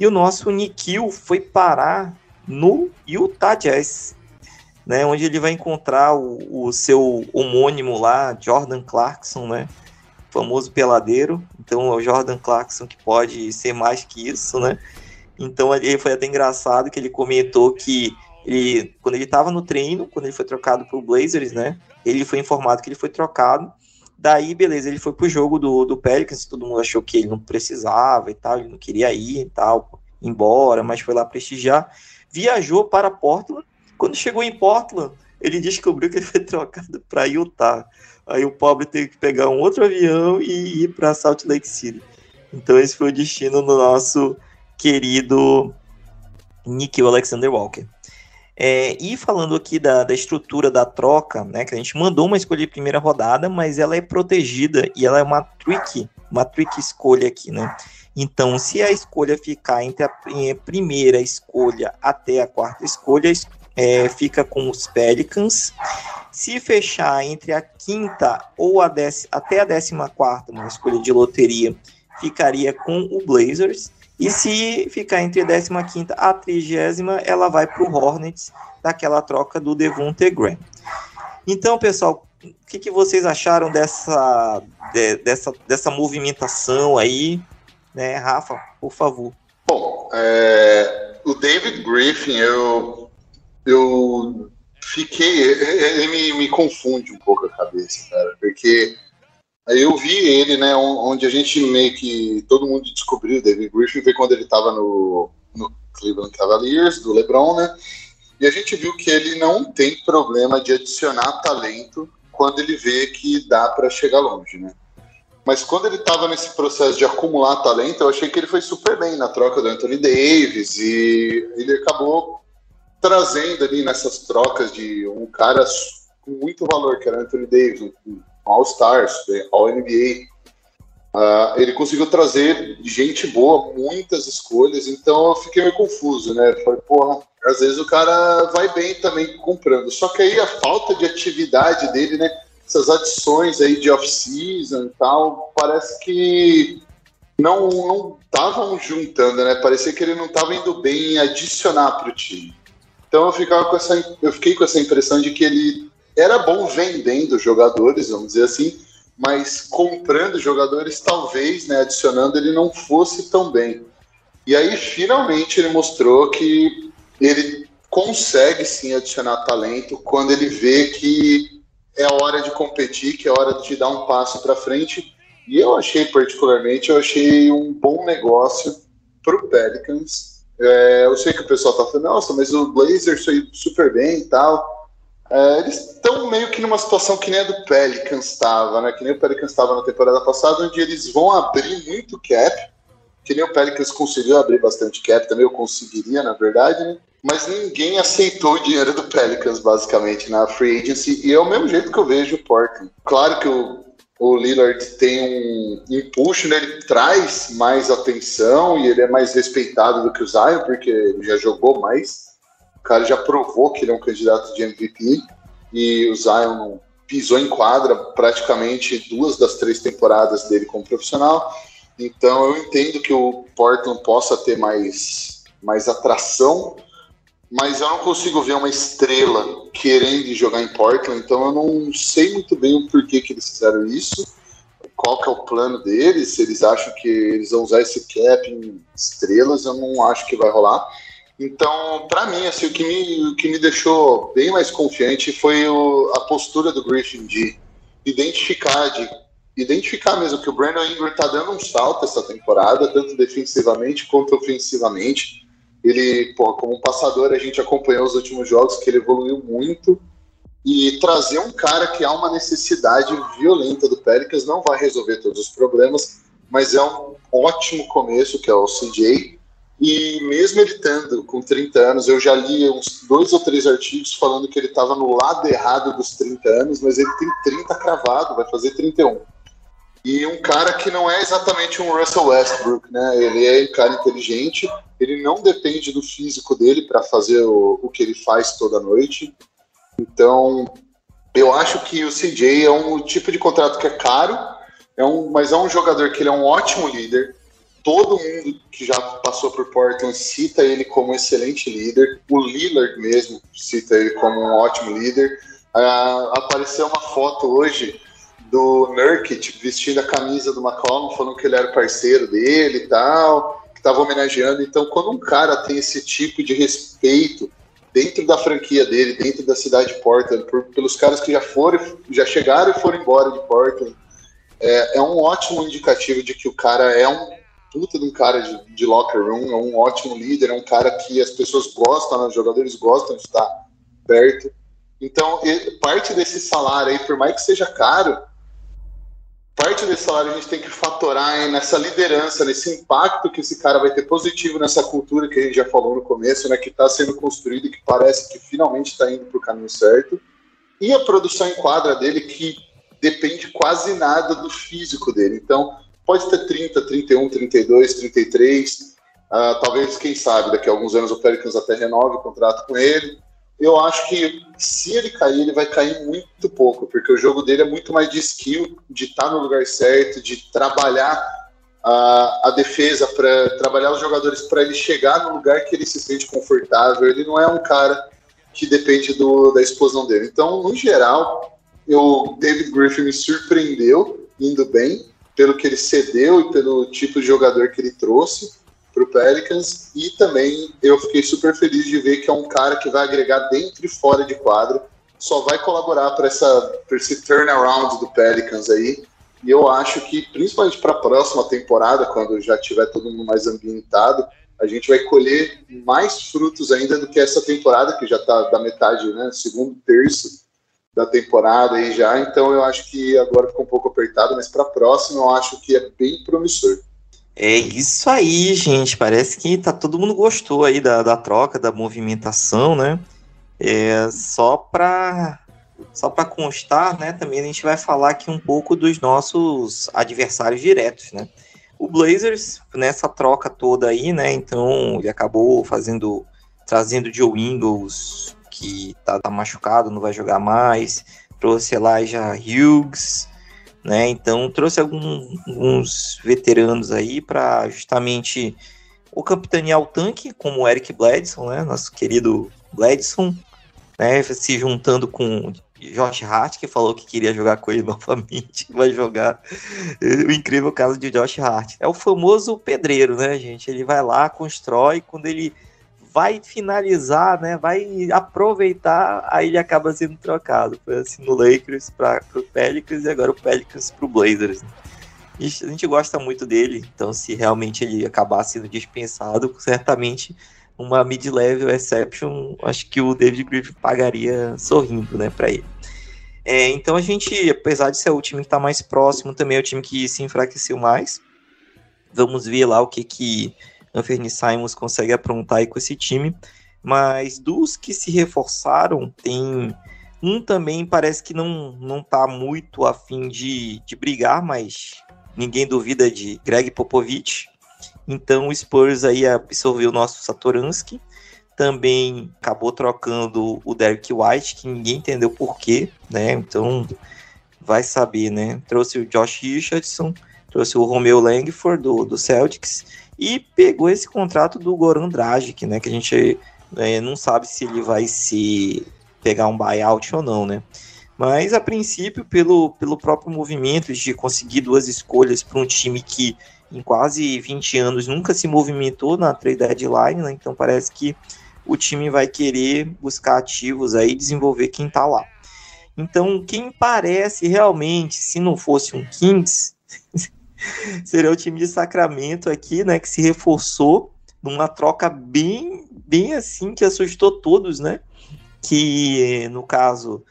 e o nosso Nikhil foi parar no Utah Jazz, né, onde ele vai encontrar o, o seu homônimo lá, Jordan Clarkson, né, famoso peladeiro, então é o Jordan Clarkson que pode ser mais que isso, né, então ele foi até engraçado que ele comentou que ele, quando ele estava no treino, quando ele foi trocado para o Blazers, né, ele foi informado que ele foi trocado Daí, beleza, ele foi pro jogo do, do Pelicans, todo mundo achou que ele não precisava e tal, ele não queria ir e tal, embora, mas foi lá prestigiar. Viajou para Portland. Quando chegou em Portland, ele descobriu que ele foi trocado para Utah. Aí o pobre teve que pegar um outro avião e ir para Salt Lake City. Então esse foi o destino do nosso querido Nikhil Alexander Walker. É, e falando aqui da, da, estrutura da troca, né, que a gente mandou uma escolha de primeira rodada, mas ela é protegida e ela é uma trick, uma trick escolha aqui, né? Então, se a escolha ficar entre a, a primeira escolha até a quarta escolha, é, fica com os Pelicans. Se fechar entre a quinta ou a até a décima quarta, uma escolha de loteria, ficaria com o Blazers. E se ficar entre a 15 a 30, ela vai para o Hornets, daquela troca do Devonte Graham. Então, pessoal, o que, que vocês acharam dessa, de, dessa, dessa movimentação aí? Né, Rafa, por favor. Bom, é, o David Griffin, eu, eu fiquei. Ele me, me confunde um pouco a cabeça, cara, porque eu vi ele, né, onde a gente meio que todo mundo descobriu o David Griffin foi quando ele estava no, no Cleveland Cavaliers, do LeBron, né? E a gente viu que ele não tem problema de adicionar talento quando ele vê que dá para chegar longe, né? Mas quando ele estava nesse processo de acumular talento, eu achei que ele foi super bem na troca do Anthony Davis e ele acabou trazendo ali nessas trocas de um cara com muito valor, que era Anthony Davis, um All-Stars, All-NBA. Uh, ah, ele conseguiu trazer gente boa, muitas escolhas, então eu fiquei meio confuso, né? Falei, porra, às vezes o cara vai bem também comprando. Só que aí a falta de atividade dele, né? Essas adições aí de off-season e tal, parece que não não estavam juntando, né? Parecia que ele não estava indo bem em adicionar para o time. Então eu ficava com essa, eu fiquei com essa impressão de que ele era bom vendendo jogadores, vamos dizer assim, mas comprando jogadores, talvez, né, adicionando, ele não fosse tão bem. E aí, finalmente, ele mostrou que ele consegue sim adicionar talento quando ele vê que é hora de competir, que é hora de dar um passo para frente. E eu achei, particularmente, eu achei um bom negócio para o Pelicans. É, eu sei que o pessoal está falando, nossa, mas o Blazers foi super bem e tal. É, eles estão meio que numa situação que nem a do Pelicans estava, né? Que nem o Pelicans estava na temporada passada, onde eles vão abrir muito cap, que nem o Pelicans conseguiu abrir bastante cap, também eu conseguiria, na verdade, né? Mas ninguém aceitou o dinheiro do Pelicans, basicamente, na free agency, e é o mesmo jeito que eu vejo o Portland. Claro que o, o Lillard tem um impulso, né? Ele traz mais atenção e ele é mais respeitado do que o Zion, porque ele já jogou mais cara já provou que ele é um candidato de MVP e o Zion pisou em quadra praticamente duas das três temporadas dele como profissional. Então eu entendo que o Portland possa ter mais, mais atração, mas eu não consigo ver uma estrela querendo jogar em Portland, então eu não sei muito bem o porquê que eles fizeram isso, qual que é o plano deles, se eles acham que eles vão usar esse cap em estrelas, eu não acho que vai rolar. Então, para mim, assim, o que, me, o que me deixou bem mais confiante foi o, a postura do Griffin de identificar, de identificar mesmo que o Brandon Ingram está dando um salto essa temporada, tanto defensivamente quanto ofensivamente. Ele, pô, como passador, a gente acompanhou os últimos jogos que ele evoluiu muito. E trazer um cara que há uma necessidade violenta do Pelicans não vai resolver todos os problemas, mas é um ótimo começo, que é o CJ e mesmo ele estando com 30 anos, eu já li uns dois ou três artigos falando que ele estava no lado errado dos 30 anos, mas ele tem 30 cravado, vai fazer 31. E um cara que não é exatamente um Russell Westbrook, né? Ele é um cara inteligente, ele não depende do físico dele para fazer o, o que ele faz toda noite. Então, eu acho que o CJ é um tipo de contrato que é caro, é um, mas é um jogador que ele é um ótimo líder, todo mundo que já passou por Portland cita ele como um excelente líder. O Lillard mesmo cita ele como um ótimo líder. Ah, apareceu uma foto hoje do Nurkic vestindo a camisa do McCollum, falando que ele era parceiro dele e tal, que estava homenageando. Então, quando um cara tem esse tipo de respeito dentro da franquia dele, dentro da cidade de Portland, por, pelos caras que já foram, já chegaram e foram embora de Portland, é, é um ótimo indicativo de que o cara é um puta de um cara de, de locker room, é um ótimo líder, é um cara que as pessoas gostam, né, os jogadores gostam de estar perto. Então, parte desse salário aí, por mais que seja caro, parte desse salário a gente tem que fatorar nessa liderança, nesse impacto que esse cara vai ter positivo nessa cultura que a gente já falou no começo, né, que está sendo construída e que parece que finalmente está indo para o caminho certo. E a produção em quadra dele, que depende quase nada do físico dele. Então, pode ter 30, 31, 32, 33. Uh, talvez, quem sabe, daqui a alguns anos o Pelicans até renove o contrato com ele eu acho que se ele cair, ele vai cair muito pouco, porque o jogo dele é muito mais de skill, de estar no lugar certo, de trabalhar a, a defesa, para trabalhar os jogadores para ele chegar no lugar que ele se sente confortável. Ele não é um cara que depende do, da explosão dele. Então, no geral, o David Griffin me surpreendeu indo bem pelo que ele cedeu e pelo tipo de jogador que ele trouxe para o Pelicans. E também eu fiquei super feliz de ver que é um cara que vai agregar dentro e fora de quadro, só vai colaborar para esse turnaround do Pelicans aí. E eu acho que principalmente para a próxima temporada, quando já tiver todo mundo mais ambientado, a gente vai colher mais frutos ainda do que essa temporada que já está da metade, né, segundo terço da temporada aí já. Então eu acho que agora ficou um pouco apertado, mas para a próxima eu acho que é bem promissor. É isso aí, gente. Parece que tá todo mundo gostou aí da, da troca, da movimentação, né? É, só para só para constar, né? Também a gente vai falar aqui um pouco dos nossos adversários diretos, né? O Blazers nessa troca toda aí, né? Então ele acabou fazendo trazendo Joe Ingles que tá, tá machucado, não vai jogar mais. Trouxe Elijah Hughes, né? Então trouxe alguns veteranos aí para justamente o capitanear o tanque, como o Eric Bledson, né? Nosso querido Bledson, né? Se juntando com Josh Hart, que falou que queria jogar com ele novamente, vai jogar. O incrível caso de Josh Hart. É o famoso pedreiro, né, gente? Ele vai lá, constrói, quando ele vai finalizar, né? Vai aproveitar, aí ele acaba sendo trocado. Foi assim no Lakers para o Pelicans e agora o Pelicans para o Blazers. A gente gosta muito dele, então se realmente ele acabar sendo dispensado, certamente uma mid-level exception, acho que o David Griffin pagaria sorrindo, né, para ele. É, então a gente, apesar de ser o time que está mais próximo, também é o time que se enfraqueceu mais. Vamos ver lá o que que Anthony Simons consegue aprontar aí com esse time. Mas dos que se reforçaram, tem um também parece que não, não tá muito afim de, de brigar, mas ninguém duvida de Greg Popovich. Então o Spurs aí absorveu o nosso Satoransky. Também acabou trocando o Derek White, que ninguém entendeu porquê, né? Então vai saber, né? Trouxe o Josh Richardson, trouxe o Romeo Langford do, do Celtics e pegou esse contrato do Goran Dragic, né, que a gente é, não sabe se ele vai se pegar um buyout ou não, né? Mas a princípio, pelo, pelo próprio movimento de conseguir duas escolhas para um time que em quase 20 anos nunca se movimentou na trade deadline, né? Então parece que o time vai querer buscar ativos aí desenvolver quem está lá. Então, quem parece realmente, se não fosse um Kings, seria o time de Sacramento aqui, né, que se reforçou numa troca bem, bem assim que assustou todos, né? Que no caso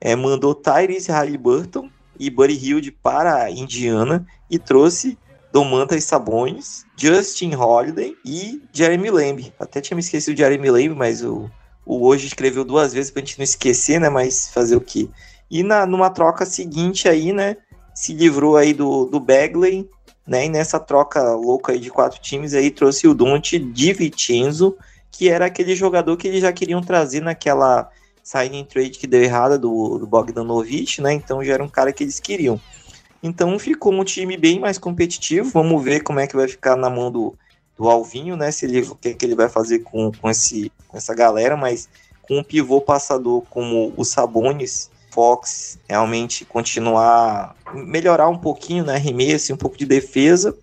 é, mandou Tyrese Halliburton e Buddy Hilde para a Indiana e trouxe Domantas Sabonis, Justin Holiday e Jeremy Lamb. Até tinha me esquecido de Jeremy Lamb, mas o, o hoje escreveu duas vezes para a gente não esquecer, né? Mas fazer o quê? E na, numa troca seguinte aí, né? Se livrou aí do, do Bagley, né? E nessa troca louca aí de quatro times aí trouxe o Dante de Vincenzo, que era aquele jogador que eles já queriam trazer naquela signing trade que deu errada do, do Bogdanovic, né? Então já era um cara que eles queriam. Então ficou um time bem mais competitivo. Vamos ver como é que vai ficar na mão do, do Alvinho, né? Se ele, o que, é que ele vai fazer com, com, esse, com essa galera, mas com um pivô passador como o Sabonis, Fox realmente continuar, melhorar um pouquinho, né, arremesso, um pouco de defesa,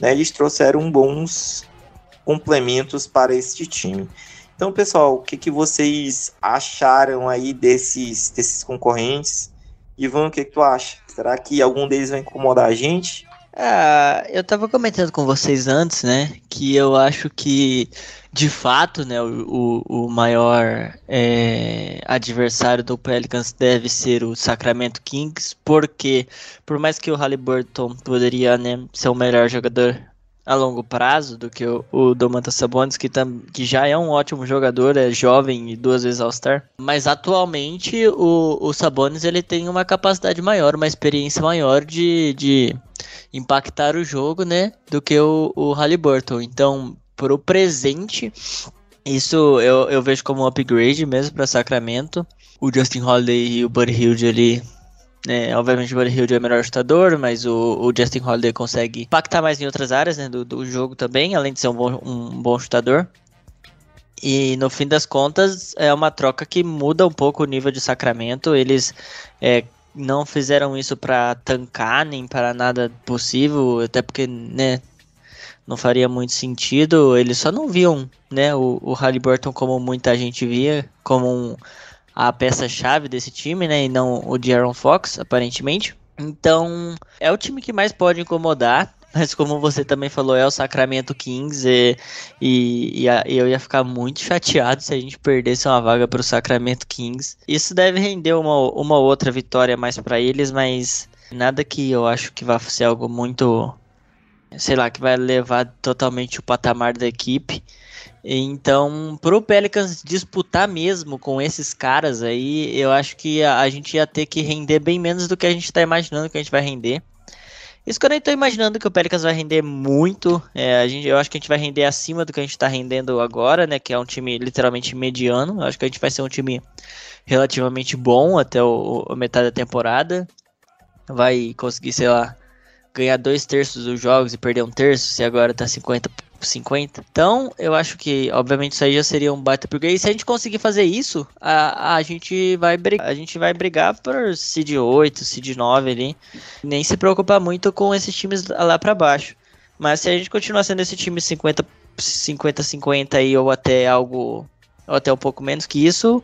né, eles trouxeram bons complementos para este time. Então, pessoal, o que, que vocês acharam aí desses, desses concorrentes? Ivan, o que, que tu acha? Será que algum deles vai incomodar a gente? Ah, eu tava comentando com vocês antes, né, que eu acho que, de fato, né, o, o, o maior é, adversário do Pelicans deve ser o Sacramento Kings, porque, por mais que o Halliburton poderia, né, ser o melhor jogador a longo prazo do que o, o Domantas Sabonis, que, tam, que já é um ótimo jogador, é jovem e duas vezes All-Star. Mas atualmente o, o Sabonis ele tem uma capacidade maior, uma experiência maior de, de impactar o jogo, né? Do que o, o Halliburton. Então, pro presente, isso eu, eu vejo como um upgrade mesmo para Sacramento. O Justin Holiday e o Buddy Hield ali é, obviamente o Buddy Hield é o melhor chutador, mas o, o, Justin Holiday consegue impactar mais em outras áreas né, do, do, jogo também, além de ser um bom, um bom chutador. E no fim das contas é uma troca que muda um pouco o nível de Sacramento. Eles é, não fizeram isso para tancar nem para nada possível, até porque né, não faria muito sentido. Eles só não viam né, o, o Halliburton como muita gente via, como um a peça-chave desse time, né? E não o de Aaron Fox, aparentemente. Então, é o time que mais pode incomodar. Mas como você também falou, é o Sacramento Kings e, e, e, eu ia ficar muito chateado se a gente perdesse uma vaga para o Sacramento Kings. Isso deve render uma, uma outra vitória mais para eles, mas nada que eu acho que vá ser algo muito, sei lá, que vai levar totalmente o patamar da equipe. Então, pro Pelicans disputar mesmo com esses caras aí, eu acho que a, a gente ia ter que render bem menos do que a gente está imaginando que a gente vai render. Isso que eu nem tô imaginando que o Pelicans vai render muito. É, a gente, eu acho que a gente vai render acima do que a gente está rendendo agora, né? Que é um time literalmente mediano. Eu acho que a gente vai ser um time relativamente bom até o, a metade da temporada. Vai conseguir, sei lá, ganhar dois terços dos jogos e perder um terço, se agora tá 50 50. Então, eu acho que, obviamente, isso aí já seria um baita porque se a gente conseguir fazer isso, a, a gente vai brigar, a gente vai brigar por seed 8, seed 9 ali. Nem se preocupar muito com esses times lá para baixo. Mas se a gente continuar sendo esse time 50 50 50 aí ou até algo ou até um pouco menos que isso,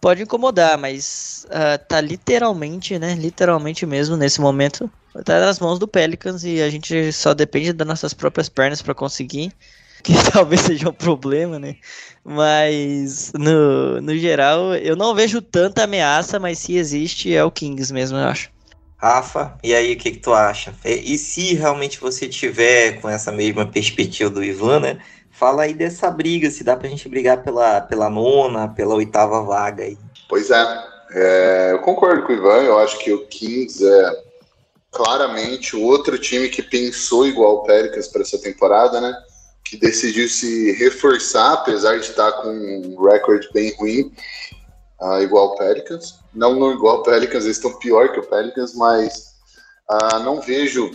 pode incomodar, mas uh, tá literalmente, né, literalmente mesmo nesse momento tá nas mãos do Pelicans e a gente só depende das nossas próprias pernas para conseguir, que talvez seja um problema, né? Mas no, no geral, eu não vejo tanta ameaça, mas se existe é o Kings mesmo, eu acho. Rafa, e aí o que, que tu acha? E se realmente você tiver com essa mesma perspectiva do Ivan, né? Fala aí dessa briga, se dá pra gente brigar pela, pela nona, pela oitava vaga aí. Pois é, é eu concordo com o Ivan, eu acho que o Kings é claramente o outro time que pensou igual o Pelicans para essa temporada, né? Que decidiu se reforçar, apesar de estar com um recorde bem ruim, uh, igual o Pelicans. Não, não igual o Pelicans, eles estão pior que o Pelicans, mas uh, não vejo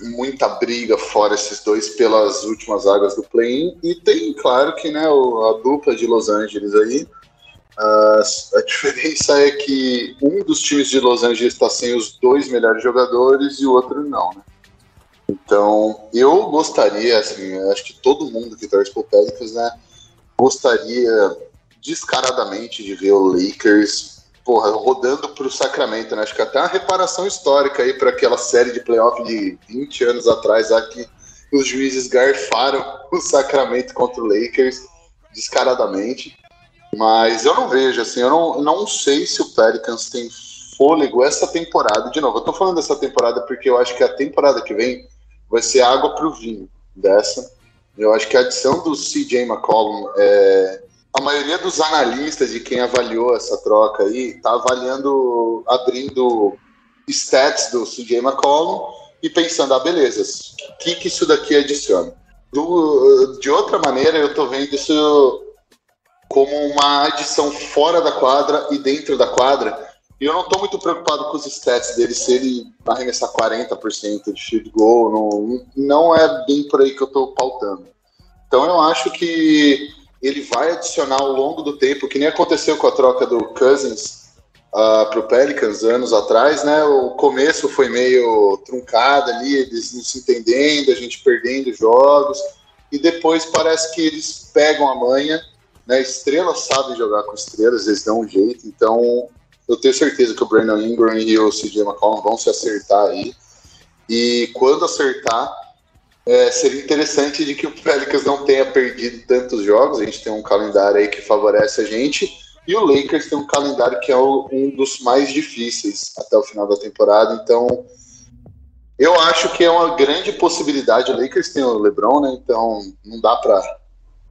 muita briga fora esses dois pelas últimas águas do play-in. E tem, claro, que né, a dupla de Los Angeles aí a, diferença é que um dos times de Los Angeles está sem os dois melhores jogadores e o outro não, né? Então, eu gostaria, assim, acho que todo mundo que torce pro Pelicans, né, gostaria descaradamente de ver o Lakers, porra, rodando pro Sacramento, né? Acho que até uma reparação histórica aí para aquela série de playoff de 20 anos atrás, lá que os juízes garfaram o Sacramento contra o Lakers descaradamente. Mas eu não vejo, assim, eu não, não sei se o Pelicans tem fôlego essa temporada. De novo, eu tô falando dessa temporada porque eu acho que a temporada que vem vai ser água pro vinho dessa. Eu acho que a adição do CJ McCollum, é, a maioria dos analistas de quem avaliou essa troca aí, tá avaliando, abrindo stats do CJ McCollum e pensando, ah, beleza, o que, que isso daqui adiciona? Do, de outra maneira, eu tô vendo isso como uma adição fora da quadra e dentro da quadra. E eu não estou muito preocupado com os stats dele, se ele arremessar 40% de field goal, não, não é bem por aí que eu estou pautando. Então eu acho que ele vai adicionar ao longo do tempo, que nem aconteceu com a troca do Cousins uh, ah, para o Pelicans anos atrás, né? O começo foi meio truncado ali, eles não se entendendo, a gente perdendo jogos, e depois parece que eles pegam a manha né? Estrelas sabem jogar com estrelas, eles dão um jeito. Então, Eu tenho certeza que o Brandon Ingram e o CJ McCollum vão se acertar aí. E quando acertar, é, seria interessante de que o Pelicans não tenha perdido tantos jogos. A gente tem um calendário aí que favorece a gente. E o Lakers tem um calendário que é um dos mais difíceis até o final da temporada. Então, eu acho que é uma grande possibilidade. O Lakers tem o LeBron, né? Então, não dá para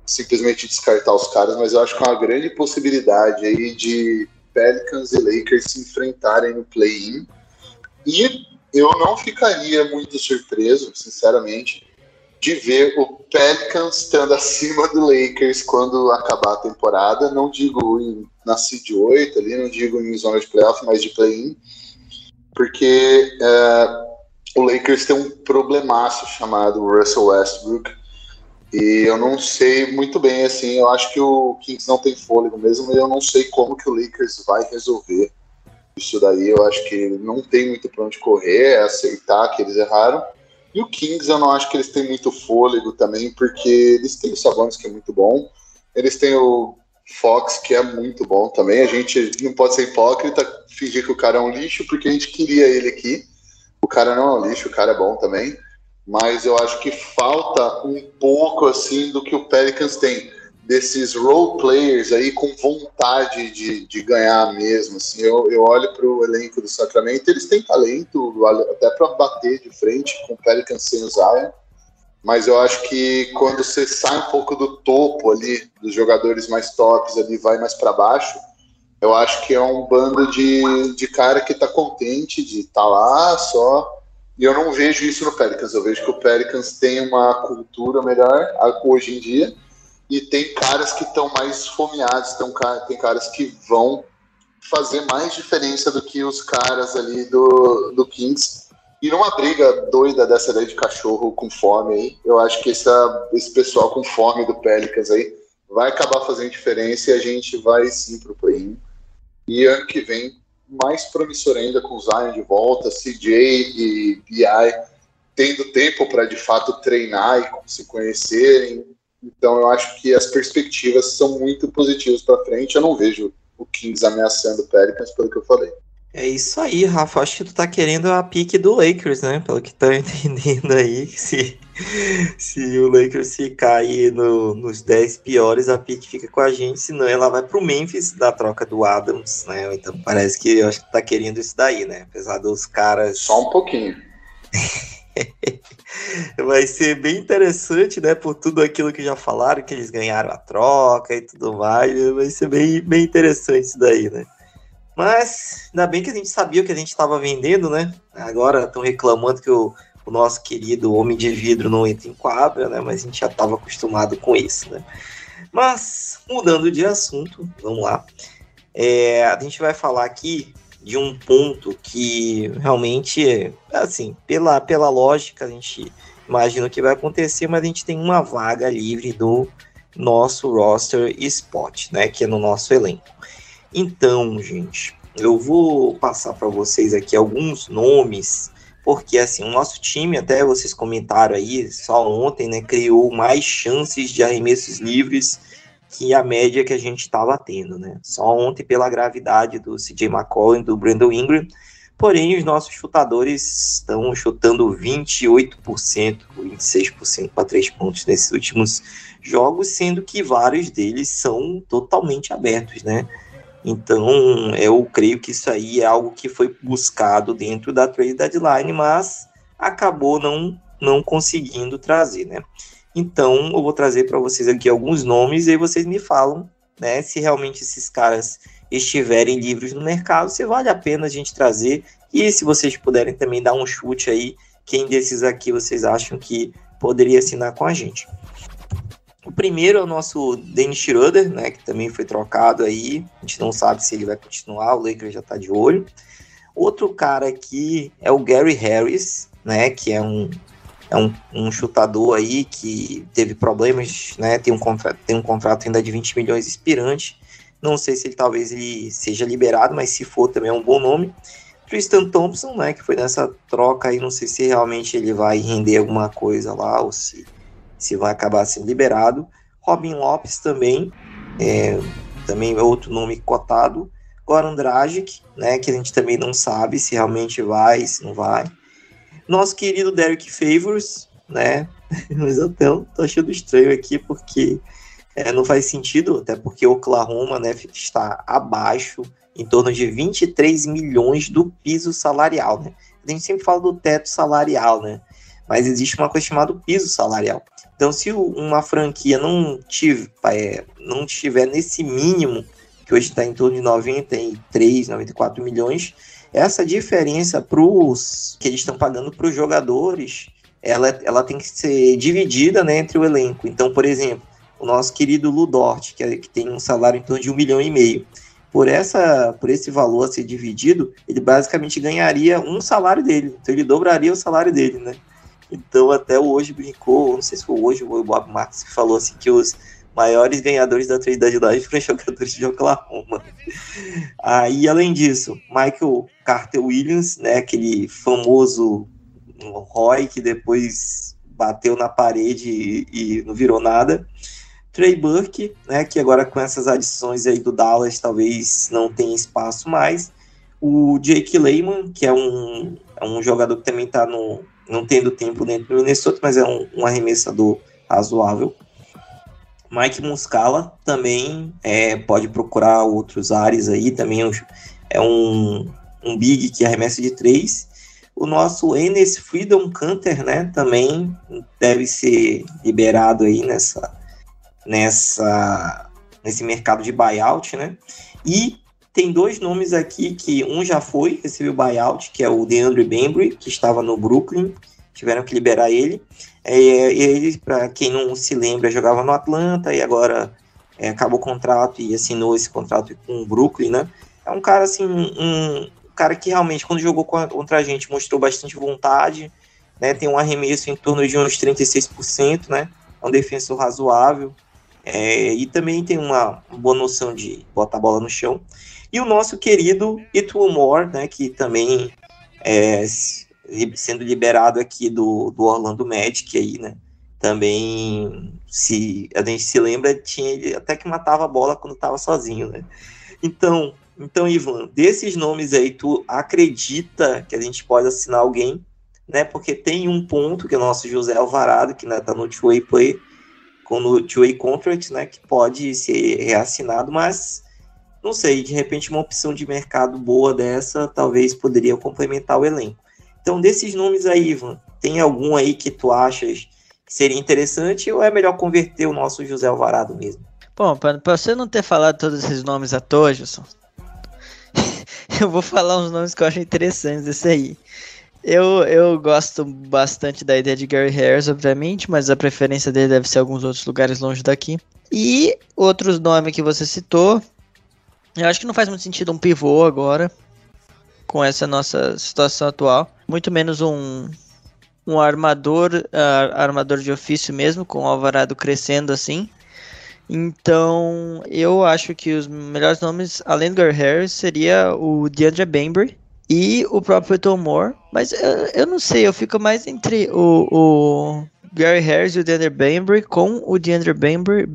simplesmente descartar os caras, mas eu acho que é uma grande possibilidade aí de Pelicans e Lakers se enfrentarem no play-in. E eu não ficaria muito surpreso, sinceramente, de ver o Pelicans estando acima do Lakers quando acabar a temporada. Não digo em, na seed 8 ali, não digo em zona de playoff, mas de play-in, porque é, o Lakers tem um problemaço chamado Russell Westbrook. E eu não sei muito bem, assim, eu acho que o Kings não tem fôlego mesmo, mas eu não sei como que o Lakers vai resolver isso daí. Eu acho que não tem muito para onde correr, é aceitar que eles erraram. E o Kings eu não acho que eles têm muito fôlego também, porque eles têm o Sabonis que é muito bom, eles têm o Fox que é muito bom também. A gente não pode ser hipócrita, fingir que o cara é um lixo, porque a gente queria ele aqui. O cara não é um lixo, o cara é bom também. Mas eu acho que falta um pouco assim do que o Pelicans tem desses role players aí com vontade de, de ganhar mesmo. Assim, eu, eu olho para o elenco do Sacramento, eles têm talento até para bater de frente com o Pelicans sem o mas eu acho que quando você sai um pouco do topo ali, dos jogadores mais tops ali, vai mais para baixo, eu acho que é um bando de, de cara que está contente de estar tá lá só. E eu não vejo isso no Pelicans. Eu vejo que o Pelicans tem uma cultura melhor hoje em dia e tem caras que estão mais esfomeados, tem, tem caras que vão fazer mais diferença do que os caras ali do, do Kings. E numa briga doida dessa daí de cachorro com fome aí, eu acho que essa, esse pessoal com fome do Pelicans aí vai acabar fazendo diferença e a gente vai sim pro play-in. E ano que vem, mais promissor ainda com o Zion de volta, CJ e BI tendo tempo para de fato treinar e se conhecerem, então eu acho que as perspectivas são muito positivas para frente. Eu não vejo o Kings ameaçando o Pelicans pelo que eu falei. É isso aí, Rafa. Acho que tu tá querendo a pique do Lakers, né? Pelo que tá entendendo aí. Se, se o Lakers ficar aí no, nos 10 piores, a pique fica com a gente. Senão ela vai pro Memphis da troca do Adams, né? Então parece que eu acho que tá querendo isso daí, né? Apesar dos caras. Só um pouquinho. Vai ser bem interessante, né? Por tudo aquilo que já falaram, que eles ganharam a troca e tudo mais. Vai ser bem, bem interessante isso daí, né? Mas ainda bem que a gente sabia o que a gente estava vendendo, né? Agora estão reclamando que o, o, nosso querido homem de vidro não entra em quadra, né? Mas a gente já estava acostumado com isso, né? Mas mudando de assunto, vamos lá. É, a gente vai falar aqui de um ponto que realmente, assim, pela, pela lógica, a gente imagina o que vai acontecer, mas a gente tem uma vaga livre do nosso roster spot, né, que é no nosso elenco. Então, gente, eu vou passar para vocês aqui alguns nomes, porque assim, o nosso time, até vocês comentaram aí, só ontem, né, criou mais chances de arremessos livres que a média que a gente estava tendo, né? Só ontem pela gravidade do CJ McCollum e do Brandon Ingram. Porém, os nossos chutadores estão chutando 28%, 26% para três pontos nesses últimos jogos, sendo que vários deles são totalmente abertos, né? Então, eu creio que isso aí é algo que foi buscado dentro da trade deadline, mas acabou não, não conseguindo trazer, né? Então, eu vou trazer para vocês aqui alguns nomes e aí vocês me falam, né, se realmente esses caras estiverem livres no mercado, se vale a pena a gente trazer e se vocês puderem também dar um chute aí, quem desses aqui vocês acham que poderia assinar com a gente. O primeiro é o nosso Dennis Schroeder, né, que também foi trocado aí, a gente não sabe se ele vai continuar, o Lakers já está de olho. Outro cara aqui é o Gary Harris, né, que é um é um, um, chutador aí que teve problemas, né? Tem um, contrato, tem um contrato ainda de 20 milhões expirante. Não sei se ele talvez ele seja liberado, mas se for também é um bom nome. Tristan Thompson, né? Que foi nessa troca aí, não sei se realmente ele vai render alguma coisa lá ou se, se vai acabar sendo liberado. Robin Lopes também, é, também é outro nome cotado. Goran Dragic, né, que a gente também não sabe se realmente vai, se não vai. Nosso querido Derek Favors, né, mas eu tô, achando estranho aqui porque é, não faz sentido, até porque Oklahoma, né, está abaixo, em torno de 23 milhões do piso salarial, né. A gente sempre fala do teto salarial, né, mas existe uma coisa chamada piso salarial. Então, se uma franquia não tiver, é, não estiver nesse mínimo, que hoje está em torno de 93, 94 milhões, essa diferença pros, que eles estão pagando para os jogadores, ela, ela tem que ser dividida né, entre o elenco. Então, por exemplo, o nosso querido Ludort, que, é, que tem um salário em torno de um milhão e meio, por, essa, por esse valor a ser dividido, ele basicamente ganharia um salário dele. Então ele dobraria o salário dele, né? Então, até hoje brincou, não sei se foi hoje o Bob Marks que falou assim que os maiores ganhadores da trade deadline foram jogadores de Oklahoma. Aí, além disso, Michael Carter Williams, né, aquele famoso Roy que depois bateu na parede e, e não virou nada. Trey Burke, né, que agora com essas adições aí do Dallas talvez não tenha espaço mais. O Jake Lehman, que é um, é um jogador que também está no, não tendo tempo dentro do Minnesota, mas é um, um arremessador razoável. Mike Muscala também é, pode procurar outros ares aí, também é um, um big que arremessa de três. O nosso Enes Freedom Canter, né, também deve ser liberado aí nessa, nessa, nesse mercado de buyout, né? E tem dois nomes aqui que um já foi, recebeu buyout, que é o DeAndre Bembry, que estava no Brooklyn, tiveram que liberar ele. É, e ele, para quem não se lembra, jogava no Atlanta e agora é, acabou o contrato e assinou esse contrato com o Brooklyn, né? É um cara assim, um, cara que realmente, quando jogou contra a gente, mostrou bastante vontade, né? Tem um arremesso em torno de uns 36%, né? É um defensor razoável. É, e também tem uma boa noção de botar a bola no chão. E o nosso querido Ituel Moore, né, que também é, sendo liberado aqui do, do Orlando Magic aí, né, também, se a gente se lembra, tinha ele até que matava a bola quando estava sozinho, né. Então, então, Ivan, desses nomes aí, tu acredita que a gente pode assinar alguém, né, porque tem um ponto que é o nosso José Alvarado, que né, tá no two-way play, com o two-way contract, né, que pode ser reassinado, mas não sei, de repente uma opção de mercado boa dessa talvez poderia complementar o elenco. Então, desses nomes aí, Ivan, tem algum aí que tu achas que seria interessante ou é melhor converter o nosso José Alvarado mesmo? Bom, para você não ter falado todos esses nomes à toa, Gilson, eu vou falar uns nomes que eu acho interessantes desse aí. Eu, eu gosto bastante da ideia de Gary Harris, obviamente, mas a preferência dele deve ser alguns outros lugares longe daqui. E outros nomes que você citou, eu acho que não faz muito sentido um pivô agora, com essa nossa situação atual. Muito menos um, um armador, uh, armador de ofício mesmo, com o Alvarado crescendo assim. Então, eu acho que os melhores nomes, além do Gary Harris, seria o DeAndre Bembry e o próprio Tom Moore. Mas eu, eu não sei, eu fico mais entre o, o Gary Harris e o DeAndre Bembry com o DeAndre Bembry.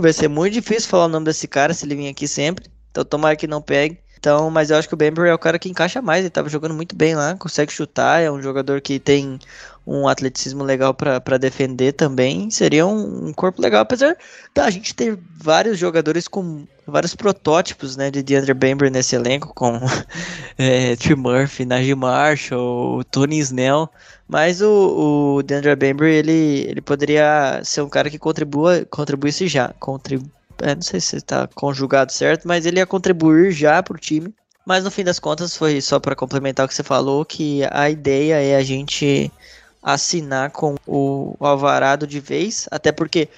Vai ser muito difícil falar o nome desse cara se ele vir aqui sempre. Então tomara que não pegue. Então, mas eu acho que o Bambury é o cara que encaixa mais. Ele tava jogando muito bem lá, consegue chutar. É um jogador que tem um atleticismo legal para defender também. Seria um, um, corpo legal, apesar da gente ter vários jogadores com vários protótipos né, de DeAndre Bambury nesse elenco, com é, Trey Murphy, Najee Marshall, Tony Snell. Mas o, o DeAndre Bambury ele, ele poderia ser um cara que contribua, contribuísse já. É, não sei se está conjugado certo, mas ele ia contribuir já para o time. Mas no fim das contas foi só para complementar o que você falou, que a ideia é a gente assinar com o Alvarado de vez, até porque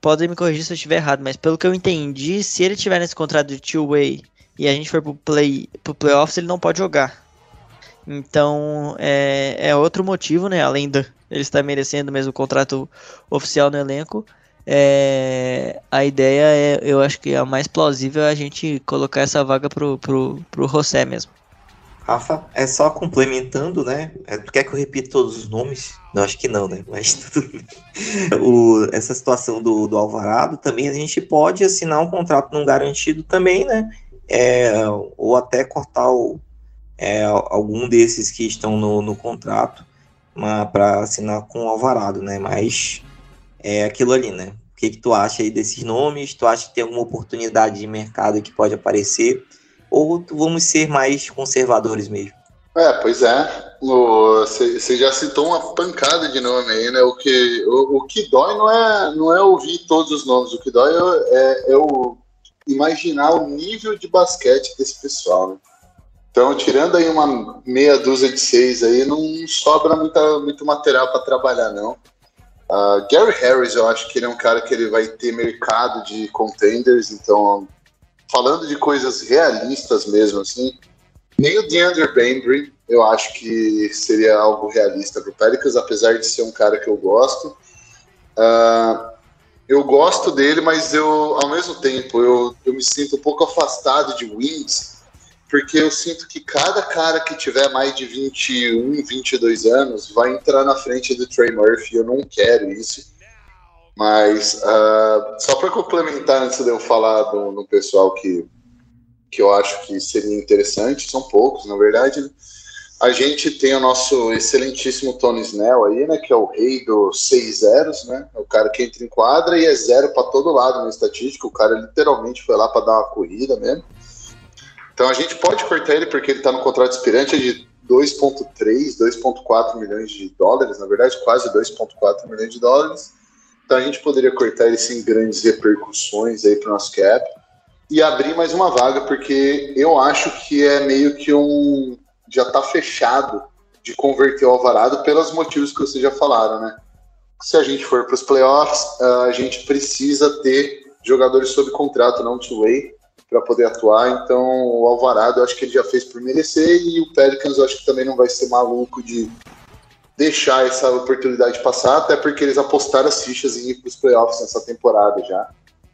podem me corrigir se eu estiver errado, mas pelo que eu entendi, se ele tiver nesse contrato de two-way e a gente for pro play pro playoffs, ele não pode jogar. Então é, é outro motivo, né? Além de ele estar merecendo mesmo o contrato oficial no elenco, é, a ideia é, eu acho que a mais plausível é a gente colocar essa vaga pro, pro, pro José mesmo. Rafa, é só complementando, né? É, tu quer que eu repita todos os nomes? Não, acho que não, né? Mas tudo bem. O, essa situação do, do Alvarado também a gente pode assinar um contrato não garantido também, né? é, ou até cortar o, é, algum desses que estão no, no contrato para assinar com o Alvarado, né? Mas é aquilo ali, né? O que, que tu acha aí desses nomes? Tu acha que tem alguma oportunidade de mercado que pode aparecer? Ou vamos ser mais conservadores mesmo? É, pois é. Você já citou uma pancada de nome aí, né? O que, o, o, que dói não é, não é ouvir todos os nomes, o que dói é, é, é o imaginar o nível de basquete desse pessoal, né? Então, tirando aí uma meia dúzia de seis aí, não sobra muita, muito material para trabalhar, não. Uh, Gary Harris, eu acho que ele é um cara que ele vai ter mercado de contenders, então, falando de coisas realistas mesmo, assim, nem o DeAndre Bembry eu acho que seria algo realista para o Pelicans, apesar de ser um cara que eu gosto. Uh, eu gosto dele, mas eu, ao mesmo tempo, eu, eu me sinto um pouco afastado de Wings, porque eu sinto que cada cara que tiver mais de 21, 22 anos vai entrar na frente do Trey Murphy. Eu não quero isso. Mas uh, só para complementar, antes de eu falar do, do pessoal que, que eu acho que seria interessante, são poucos, na verdade. Né? A gente tem o nosso excelentíssimo Tony Snell aí, né? Que é o rei dos seis zeros, né? É o cara que entra em quadra e é zero para todo lado na estatística. O cara literalmente foi lá para dar uma corrida mesmo. Então a gente pode cortar ele porque ele está no contrato expirante de 2,3, 2,4 milhões de dólares, na verdade, quase 2,4 milhões de dólares. Então a gente poderia cortar ele sem grandes repercussões aí para o nosso cap e abrir mais uma vaga, porque eu acho que é meio que um já está fechado de converter o Alvarado pelos motivos que vocês já falaram, né? Se a gente for para os playoffs, a gente precisa ter jogadores sob contrato, não two-way, para poder atuar. Então, o Alvarado, eu acho que ele já fez por merecer e o Pelicans, eu acho que também não vai ser maluco de deixar essa oportunidade passar, até porque eles apostaram as fichas em ir para os playoffs nessa temporada já.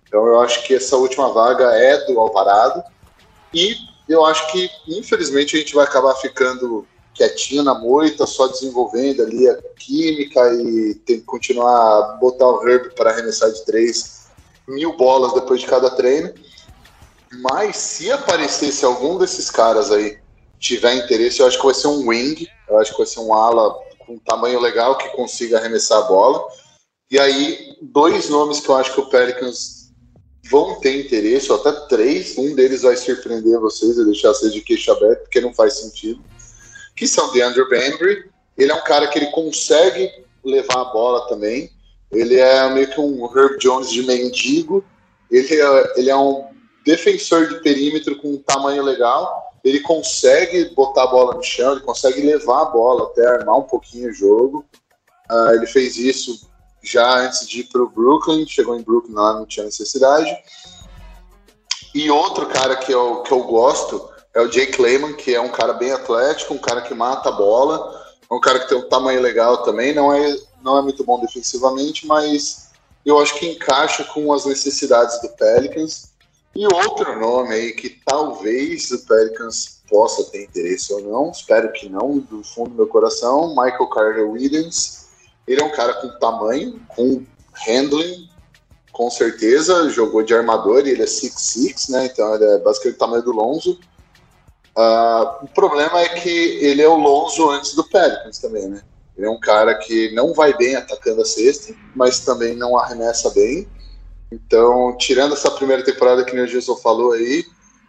Então, eu acho que essa última vaga é do Alvarado. E eu acho que, infelizmente, a gente vai acabar ficando quietinho na moita, só desenvolvendo ali a química e tem que continuar a botar o Herb para arremessar de três mil bolas depois de cada treino. Mas se aparecesse algum desses caras aí tiver interesse, eu acho que vai ser um wing, eu acho que vai ser um ala com um tamanho legal que consiga arremessar a bola. E aí, dois nomes que eu acho que o Pelicans vão ter interesse, ou até três, um deles vai surpreender vocês e deixar vocês de queixo aberto, porque não faz sentido, que são de Andrew Bembry. Ele é um cara que ele consegue levar a bola também. Ele é meio que um Herb Jones de mendigo. Ele é, ele é um defensor de perímetro com um tamanho legal. Ele consegue botar a bola no chão, ele consegue levar a bola até armar um pouquinho o jogo. Uh, ele fez isso já antes de ir para o Brooklyn, chegou em Brooklyn lá, não tinha necessidade. E outro cara que eu, que eu gosto é o Jake Lehman, que é um cara bem atlético, um cara que mata a bola, um cara que tem um tamanho legal também, não é, não é muito bom defensivamente, mas eu acho que encaixa com as necessidades do Pelicans. E outro nome aí que talvez o Pelicans possa ter interesse ou não, espero que não, do fundo do meu coração, Michael Carter Williams ele é um cara com tamanho, com handling, com certeza, jogou de armador e ele é 6'6", né? Então ele é basicamente o tamanho do Lonzo. Uh, o problema é que ele é o Lonzo antes do Pelicans também, né? Ele é um cara que não vai bem atacando a cesta, mas também não arremessa bem. Então, tirando essa primeira temporada que o Gilson falou aí,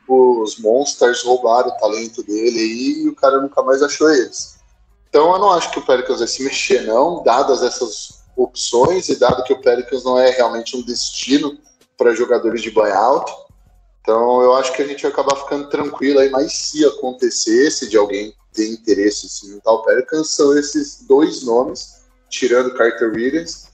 os Monsters roubaram o talento dele aí e o cara nunca mais achou eles. Então eu não acho que o Pelicans vai se mexer, não, dadas essas opções e dado que o Pelicans não é realmente um destino para jogadores de buyout. Então eu acho que a gente vai acabar ficando tranquilo aí, mas se acontecesse de alguém ter interesse em se juntar ao Pelicans, são esses dois nomes, tirando Carter Williams,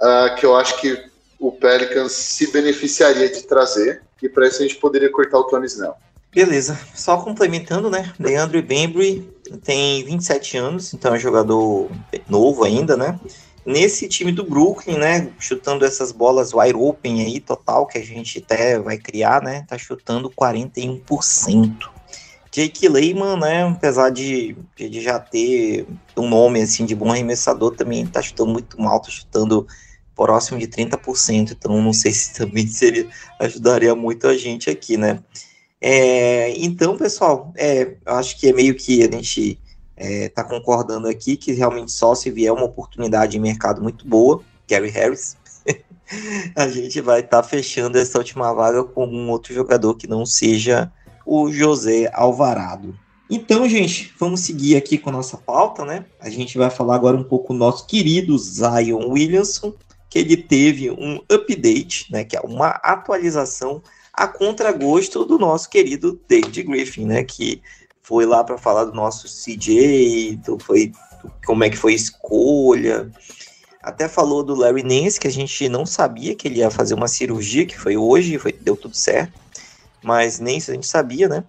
uh, que eu acho que o Pelicans se beneficiaria de trazer, e para isso a gente poderia cortar o Tony Snell. Beleza, só complementando, né? Leandro Bembry tem 27 anos, então é jogador novo ainda, né? Nesse time do Brooklyn, né? Chutando essas bolas wide open aí, total, que a gente até vai criar, né? Tá chutando 41%. Jake Lehman, né? Apesar de, de já ter um nome assim de bom arremessador, também tá chutando muito mal, tá chutando próximo de 30%. Então não sei se também seria ajudaria muito a gente aqui, né? É, então, pessoal, é, acho que é meio que a gente está é, concordando aqui que realmente só se vier uma oportunidade de mercado muito boa, Gary Harris, a gente vai estar tá fechando essa última vaga com um outro jogador que não seja o José Alvarado. Então, gente, vamos seguir aqui com nossa pauta, né? A gente vai falar agora um pouco do nosso querido Zion Williamson, que ele teve um update, né? Que é uma atualização a contragosto do nosso querido David Griffin, né? Que foi lá para falar do nosso CJ, do, foi, como é que foi a escolha. Até falou do Larry Nance, que a gente não sabia que ele ia fazer uma cirurgia, que foi hoje, foi, deu tudo certo. Mas nem isso a gente sabia, né?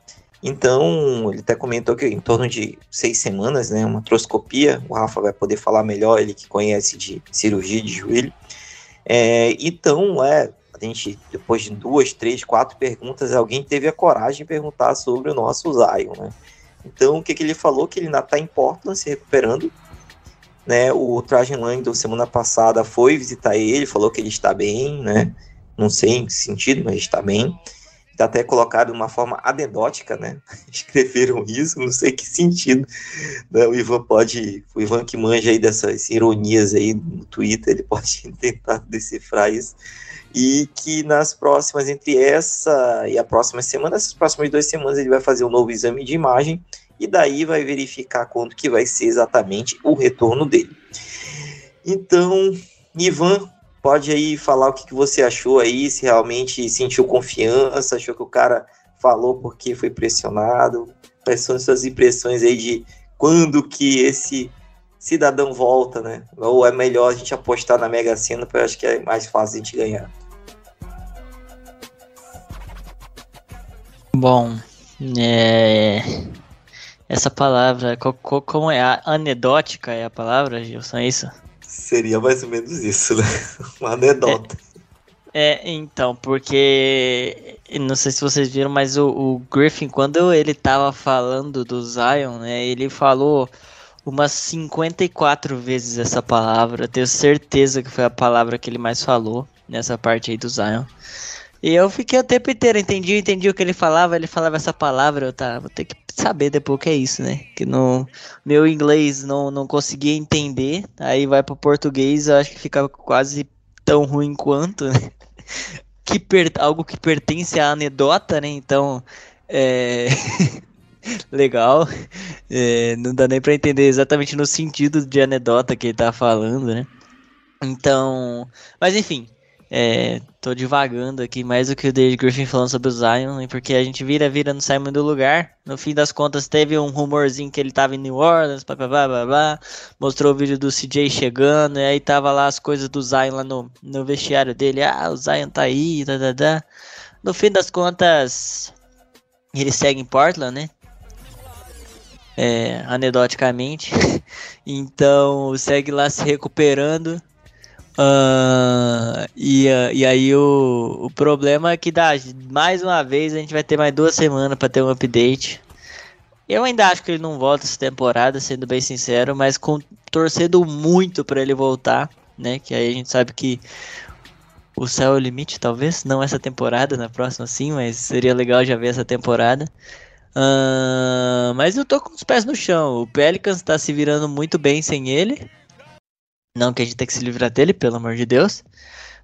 Então, ele até comentou que em torno de seis semanas, né? Uma troscopia. O Rafa vai poder falar melhor, ele que conhece de cirurgia de joelho. É, então, é, a gente, depois de duas, três, quatro perguntas, alguém teve a coragem de perguntar sobre o nosso Zion, né? Então, o que, que ele falou? Que ele ainda está em Portland se recuperando. Né? O Trajan Langdon, semana passada, foi visitar ele, falou que ele está bem, né? Não sei em que sentido, mas está bem. Está até colocado de uma forma anedótica, né? Escreveram isso, não sei que sentido. Né? O Ivan pode, o Ivan que manja aí dessas ironias aí no Twitter, ele pode tentar decifrar isso e que nas próximas, entre essa e a próxima semana, essas próximas duas semanas, ele vai fazer um novo exame de imagem e daí vai verificar quanto que vai ser exatamente o retorno dele. Então, Ivan, pode aí falar o que, que você achou aí, se realmente sentiu confiança, achou que o cara falou porque foi pressionado, quais são as suas impressões aí de quando que esse cidadão volta, né? Ou é melhor a gente apostar na Mega Sena, porque eu acho que é mais fácil a gente ganhar. Bom, é... essa palavra, como é? Anedótica é a palavra, Gilson, é isso? Seria mais ou menos isso, né? Uma anedota. É, é, então, porque não sei se vocês viram, mas o, o, Griffin, quando ele tava falando do Zion, né, ele falou umas 54 vezes essa palavra. Eu tenho certeza que foi a palavra que ele mais falou nessa parte aí do Zion. E eu fiquei o tempo inteiro, entendi, entendi o que ele falava, ele falava essa palavra, eu tá, vou ter que saber depois o que é isso, né? Que no meu inglês não, não conseguia entender, aí vai pro português, eu acho que fica quase tão ruim quanto, né? Que per, algo que pertence à anedota, né? Então, é... legal. É, não dá nem para entender exatamente no sentido de anedota que ele tá falando, né? Então, mas enfim, é, tô divagando aqui mais do que o David Griffin falando sobre o Zion, porque a gente vira, vira, não sai muito do lugar. No fim das contas, teve um rumorzinho que ele tava em New Orleans, blá, blá, blá, blá, mostrou o vídeo do CJ chegando, e aí tava lá as coisas do Zion lá no, no vestiário dele. Ah, o Zion tá aí, da, da, da. No fim das contas, ele segue em Portland, né? É, anedoticamente. então, segue lá se recuperando. Uh, e, e aí o, o problema é que dá, mais uma vez a gente vai ter mais duas semanas para ter um update. Eu ainda acho que ele não volta essa temporada, sendo bem sincero, mas com, torcendo muito para ele voltar, né? Que aí a gente sabe que o céu é o limite, talvez, não essa temporada, na próxima sim, mas seria legal já ver essa temporada. Uh, mas eu tô com os pés no chão. O Pelicans tá se virando muito bem sem ele. Não que a gente tenha que se livrar dele, pelo amor de Deus.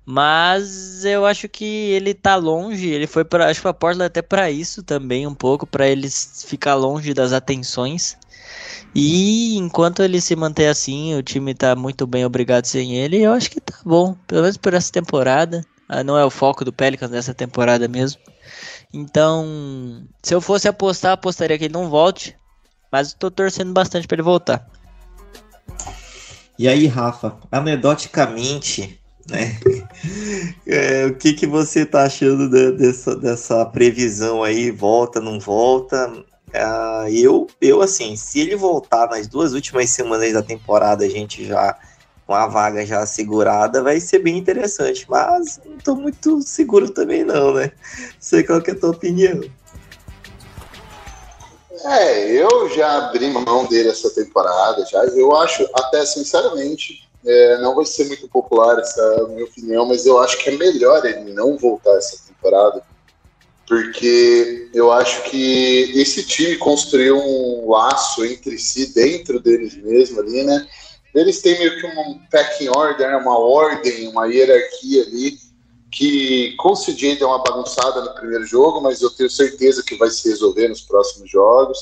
Mas eu acho que ele tá longe, ele foi para acho que a Portland até para isso também um pouco, para ele ficar longe das atenções. E enquanto ele se manter assim, o time tá muito bem obrigado sem ele, eu acho que tá bom, pelo menos por essa temporada. Ah, não é o foco do Pelicans nessa temporada mesmo. Então, se eu fosse apostar, apostaria que ele não volte, mas tô torcendo bastante para ele voltar. E aí, Rafa, anedoticamente, né? É, o que, que você tá achando de, dessa, dessa previsão aí? Volta, não volta? Uh, eu, eu, assim, se ele voltar nas duas últimas semanas da temporada, a gente já com a vaga já assegurada, vai ser bem interessante. Mas não tô muito seguro também, não, né? Não sei qual que é a tua opinião. É, eu já abri mão dele essa temporada, já. Eu acho, até sinceramente, é, não vai ser muito popular essa minha opinião, mas eu acho que é melhor ele não voltar essa temporada, porque eu acho que esse time construiu um laço entre si, dentro deles mesmo ali, né? Eles têm meio que um packing order, né? uma ordem, uma hierarquia ali, que com o CJ deu uma bagunçada no primeiro jogo, mas eu tenho certeza que vai se resolver nos próximos jogos.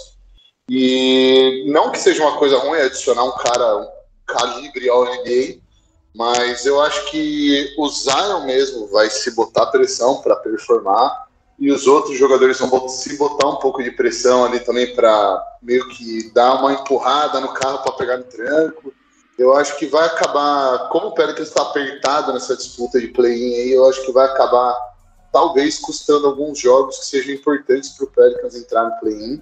E não que seja uma coisa ruim adicionar um cara um calibre ao NBA, mas eu acho que o Zion mesmo vai se botar pressão para performar e os outros jogadores vão se botar um pouco de pressão ali também para meio que dar uma empurrada no carro para pegar no tranco. Eu acho que vai acabar, como o Pelicans está apertado nessa disputa de play-in aí, eu acho que vai acabar talvez custando alguns jogos que sejam importantes para o Pelicans entrar no play-in.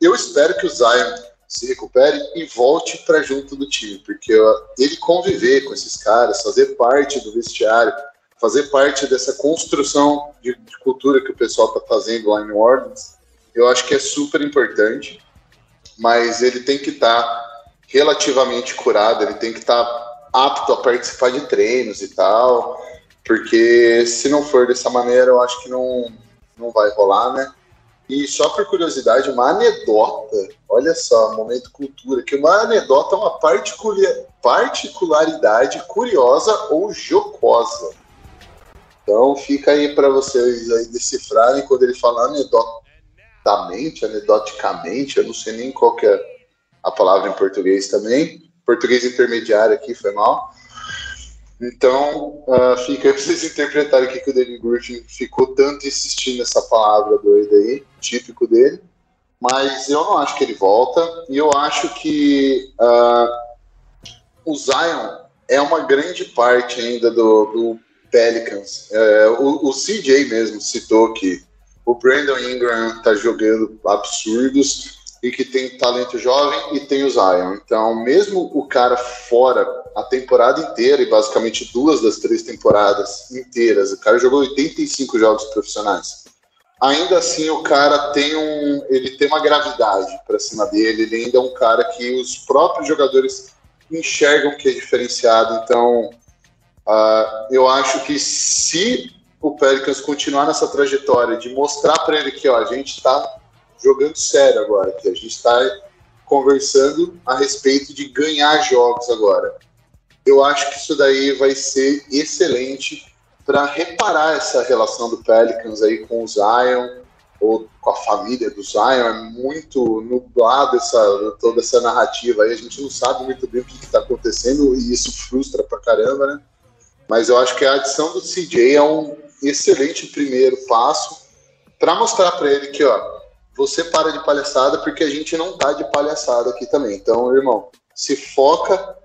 Eu espero que o Zion se recupere e volte para junto do time, porque ele conviver com esses caras, fazer parte do vestiário, fazer parte dessa construção de, de cultura que o pessoal está fazendo lá em Orleans, eu acho que é super importante, mas ele tem que estar tá relativamente curado, ele tem que estar tá apto a participar de treinos e tal, porque se não for dessa maneira, eu acho que não, não vai rolar, né? E só por curiosidade, uma anedota, olha só, momento cultura, que uma anedota é uma particularidade curiosa ou jocosa. Então fica aí para vocês aí decifrarem quando ele fala anedotamente, anedoticamente, eu não sei nem qual que é a palavra em português também. Português intermediário aqui foi mal. Então, uh, fica para vocês interpretarem o que o David Griffin ficou tanto insistindo nessa palavra doida aí, típico dele. Mas eu não acho que ele volta, e eu acho que uh, o Zion é uma grande parte ainda do, do Pelicans. É, o, o, CJ mesmo citou que o Brandon Ingram está jogando absurdos e que tem talento jovem e tem o Zion. Então, mesmo o cara fora a temporada inteira e basicamente duas das três temporadas inteiras, o cara jogou 85 jogos profissionais. Ainda assim, o cara tem um, ele tem uma gravidade para cima dele. Ele ainda é um cara que os próprios jogadores enxergam que é diferenciado. Então, Uh, eu acho que se o Pelicans continuar nessa trajetória de mostrar para ele que ó, a gente está jogando sério agora, que a gente está conversando a respeito de ganhar jogos agora. Eu acho que isso daí vai ser excelente para reparar essa relação do Pelicans aí com o Zion ou com a família do Zion. É muito nublado essa, toda essa narrativa aí. A gente não sabe muito bem o que está acontecendo e isso frustra pra caramba, né? Mas eu acho que a adição do CJ é um excelente primeiro passo para mostrar para ele que, ó, você para de palhaçada porque a gente não tá de palhaçada aqui também. Então, irmão, se foca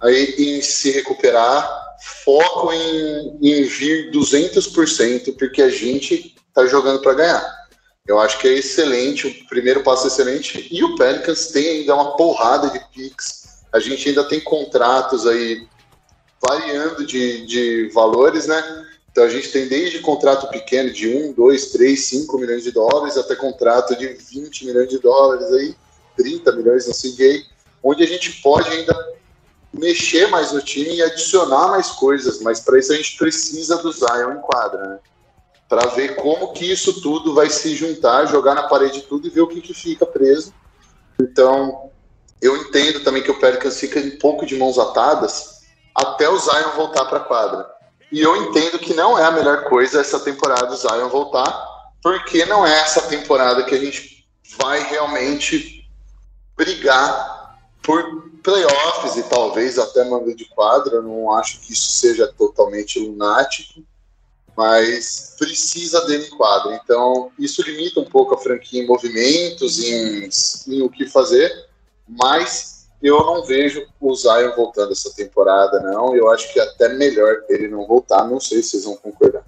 aí em se recuperar, foco em, em vir 200% porque a gente tá jogando para ganhar. Eu acho que é excelente, o primeiro passo é excelente. E o Pelicans tem ainda uma porrada de picks. A gente ainda tem contratos aí variando de, de valores, né? Então a gente tem desde contrato pequeno de 1, 2, 3, 5 milhões de dólares até contrato de 20 milhões de dólares aí, 30 milhões no CJ, onde a gente pode ainda mexer mais no time e adicionar mais coisas, mas para isso a gente precisa do Zion em quadra, né? Para ver como que isso tudo vai se juntar, jogar na parede tudo e ver o que, que fica preso. Então, eu entendo também que o Pelicans fica um pouco de mãos atadas, até o Zion voltar para a quadra. E eu entendo que não é a melhor coisa essa temporada o Zion voltar, porque não é essa temporada que a gente vai realmente brigar por playoffs e talvez até mando de quadra. Não acho que isso seja totalmente lunático, mas precisa dele em quadra. Então, isso limita um pouco a franquia em movimentos, em, em o que fazer, mas eu não vejo o Zion voltando essa temporada, não. Eu acho que é até melhor ele não voltar. Não sei se vocês vão concordar.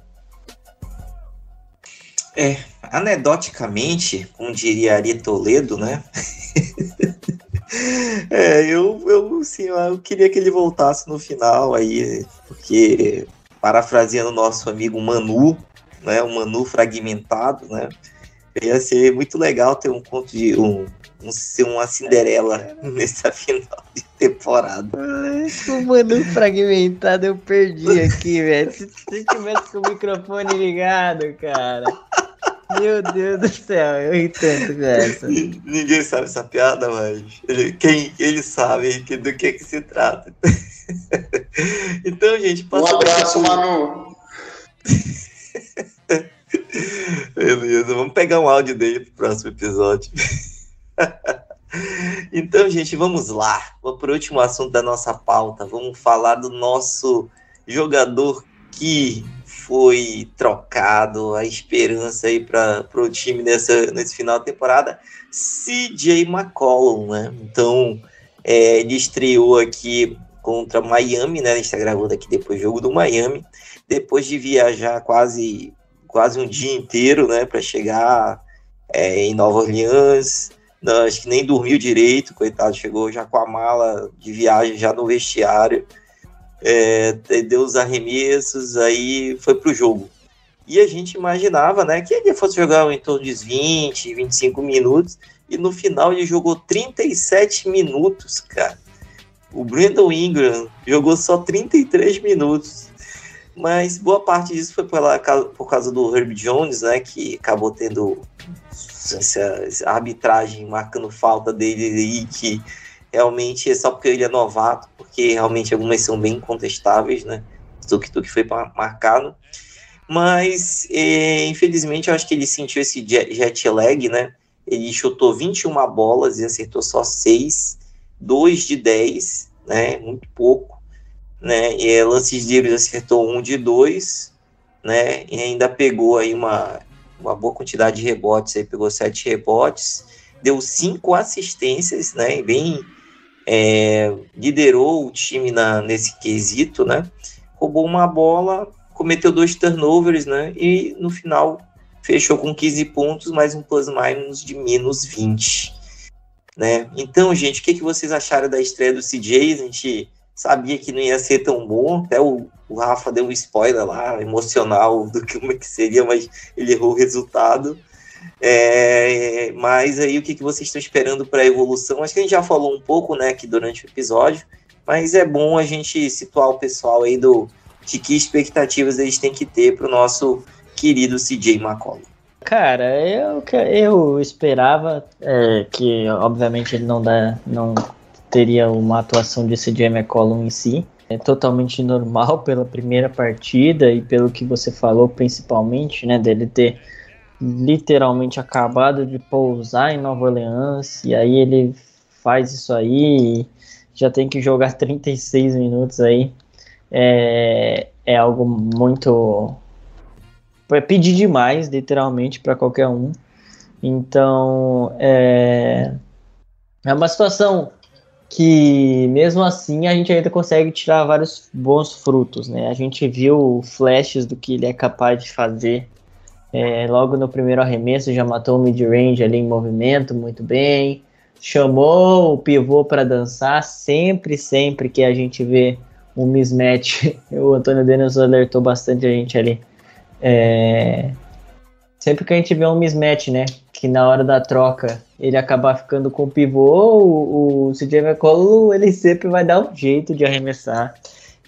É, anedoticamente, como diria Ari Toledo, né? é, eu, eu, assim, eu queria que ele voltasse no final aí, porque, parafraseando nosso amigo Manu, né? O Manu fragmentado, né? Ia ser muito legal ter um conto de um, um, ser uma Cinderela nessa final de temporada. O mano fragmentado eu perdi aqui, velho. Se, se tivesse com o microfone ligado, cara. Meu Deus do céu, eu entendo essa. Ninguém sabe essa piada, mas ele, quem ele sabe que, do que que se trata. então, gente, Um abraço, Manu. Beleza, vamos pegar um áudio dele pro próximo episódio. então, gente, vamos lá. Vamos para o último assunto da nossa pauta. Vamos falar do nosso jogador que foi trocado, a esperança aí para o time nessa, nesse final de temporada, CJ McCollum, né? Então, é, ele estreou aqui contra Miami, né? A gente está gravando aqui depois do jogo do Miami, depois de viajar quase, quase um dia inteiro, né? Para chegar é, em Nova Orleans. Não, acho que nem dormiu direito, coitado, chegou já com a mala de viagem já no vestiário é, deu os arremessos, aí foi pro jogo. E a gente imaginava, né, que ele fosse jogar em torno de 20, 25 minutos, e no final ele jogou 37 minutos, cara. O Brandon Ingram jogou só 33 minutos. Mas boa parte disso foi pela, por causa do Herb Jones, né, que acabou tendo essa, arbitragem marcando falta dele aí, que realmente é só porque ele é novato, porque realmente algumas são bem contestáveis, né? Tuk Tuk foi marcado. Mas, é, infelizmente, eu acho que ele sentiu esse jet lag, né? Ele chutou 21 bolas e acertou só 6, 2 de 10, né? Muito pouco. Né? E é, lances livres acertou 1 de 2, né? E ainda pegou aí uma, uma boa quantidade de rebotes, aí pegou 7 rebotes, deu 5 assistências, né? Bem é, liderou o time na, nesse quesito, né? Roubou uma bola, cometeu dois turnovers, né? E no final fechou com 15 pontos, mais um plus-minus de menos 20. Né? Então, gente, o que, que vocês acharam da estreia do CJ? A gente sabia que não ia ser tão bom, até o, o Rafa deu um spoiler lá, emocional, do que como é que seria, mas ele errou o resultado. É, mas aí o que, que vocês estão esperando para a evolução? Acho que a gente já falou um pouco, né, aqui durante o episódio, mas é bom a gente situar o pessoal aí do de que expectativas eles têm que ter para o nosso querido CJ McCollum. Cara, eu, eu esperava é, que, obviamente, ele não, dá, não teria uma atuação de CJ McCollum em si. É totalmente normal pela primeira partida e pelo que você falou, principalmente, né, dele ter literalmente acabado de pousar em Nova Orleans e aí ele faz isso aí já tem que jogar 36 minutos aí é, é algo muito é pedir demais literalmente para qualquer um então é, é uma situação que mesmo assim a gente ainda consegue tirar vários bons frutos né a gente viu flashes do que ele é capaz de fazer é, logo no primeiro arremesso já matou o mid-range ali em movimento, muito bem. Chamou o pivô para dançar, sempre, sempre que a gente vê um mismatch, o Antônio Dennis alertou bastante a gente ali. É, sempre que a gente vê um mismatch, né, que na hora da troca ele acabar ficando com o pivô, o, o CJ McCollum, ele sempre vai dar um jeito de arremessar.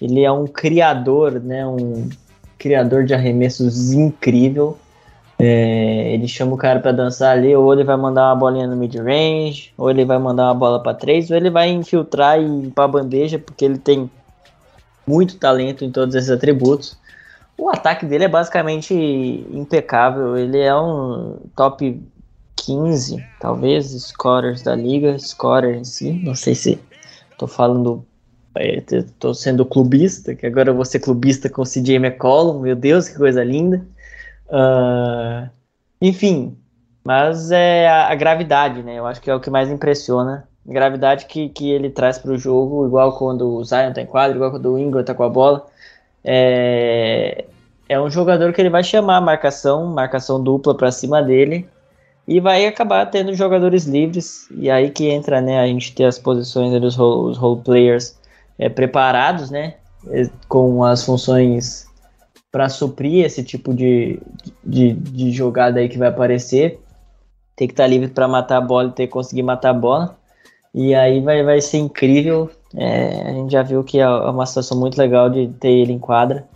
Ele é um criador, né, um criador de arremessos incrível. É, ele chama o cara para dançar ali, ou ele vai mandar uma bolinha no mid-range, ou ele vai mandar uma bola para três, ou ele vai infiltrar e para bandeja, porque ele tem muito talento em todos esses atributos. O ataque dele é basicamente impecável, ele é um top 15, talvez, scorers da liga, scorer em si, não sei se tô falando, é, tô sendo clubista, que agora eu vou ser clubista com o CJ McCollum, meu Deus, que coisa linda. Uh, enfim, mas é a, a, gravidade, né? Eu acho que é o que mais impressiona. Gravidade que, que ele traz para o jogo, igual quando o Zion tá em quadro, igual quando o Ingram tá com a bola. É, é um jogador que ele vai chamar a marcação, marcação dupla para cima dele e vai acabar tendo jogadores livres. E aí que entra, né? A gente ter as posições dos role, os role players é, preparados, né? Com as funções para suprir esse tipo de, de, de, jogada aí que vai aparecer. Tem que estar tá livre para matar a bola e ter que conseguir matar a bola. E aí vai, vai ser incrível. É, a gente já viu que é uma situação muito legal de ter ele em quadra.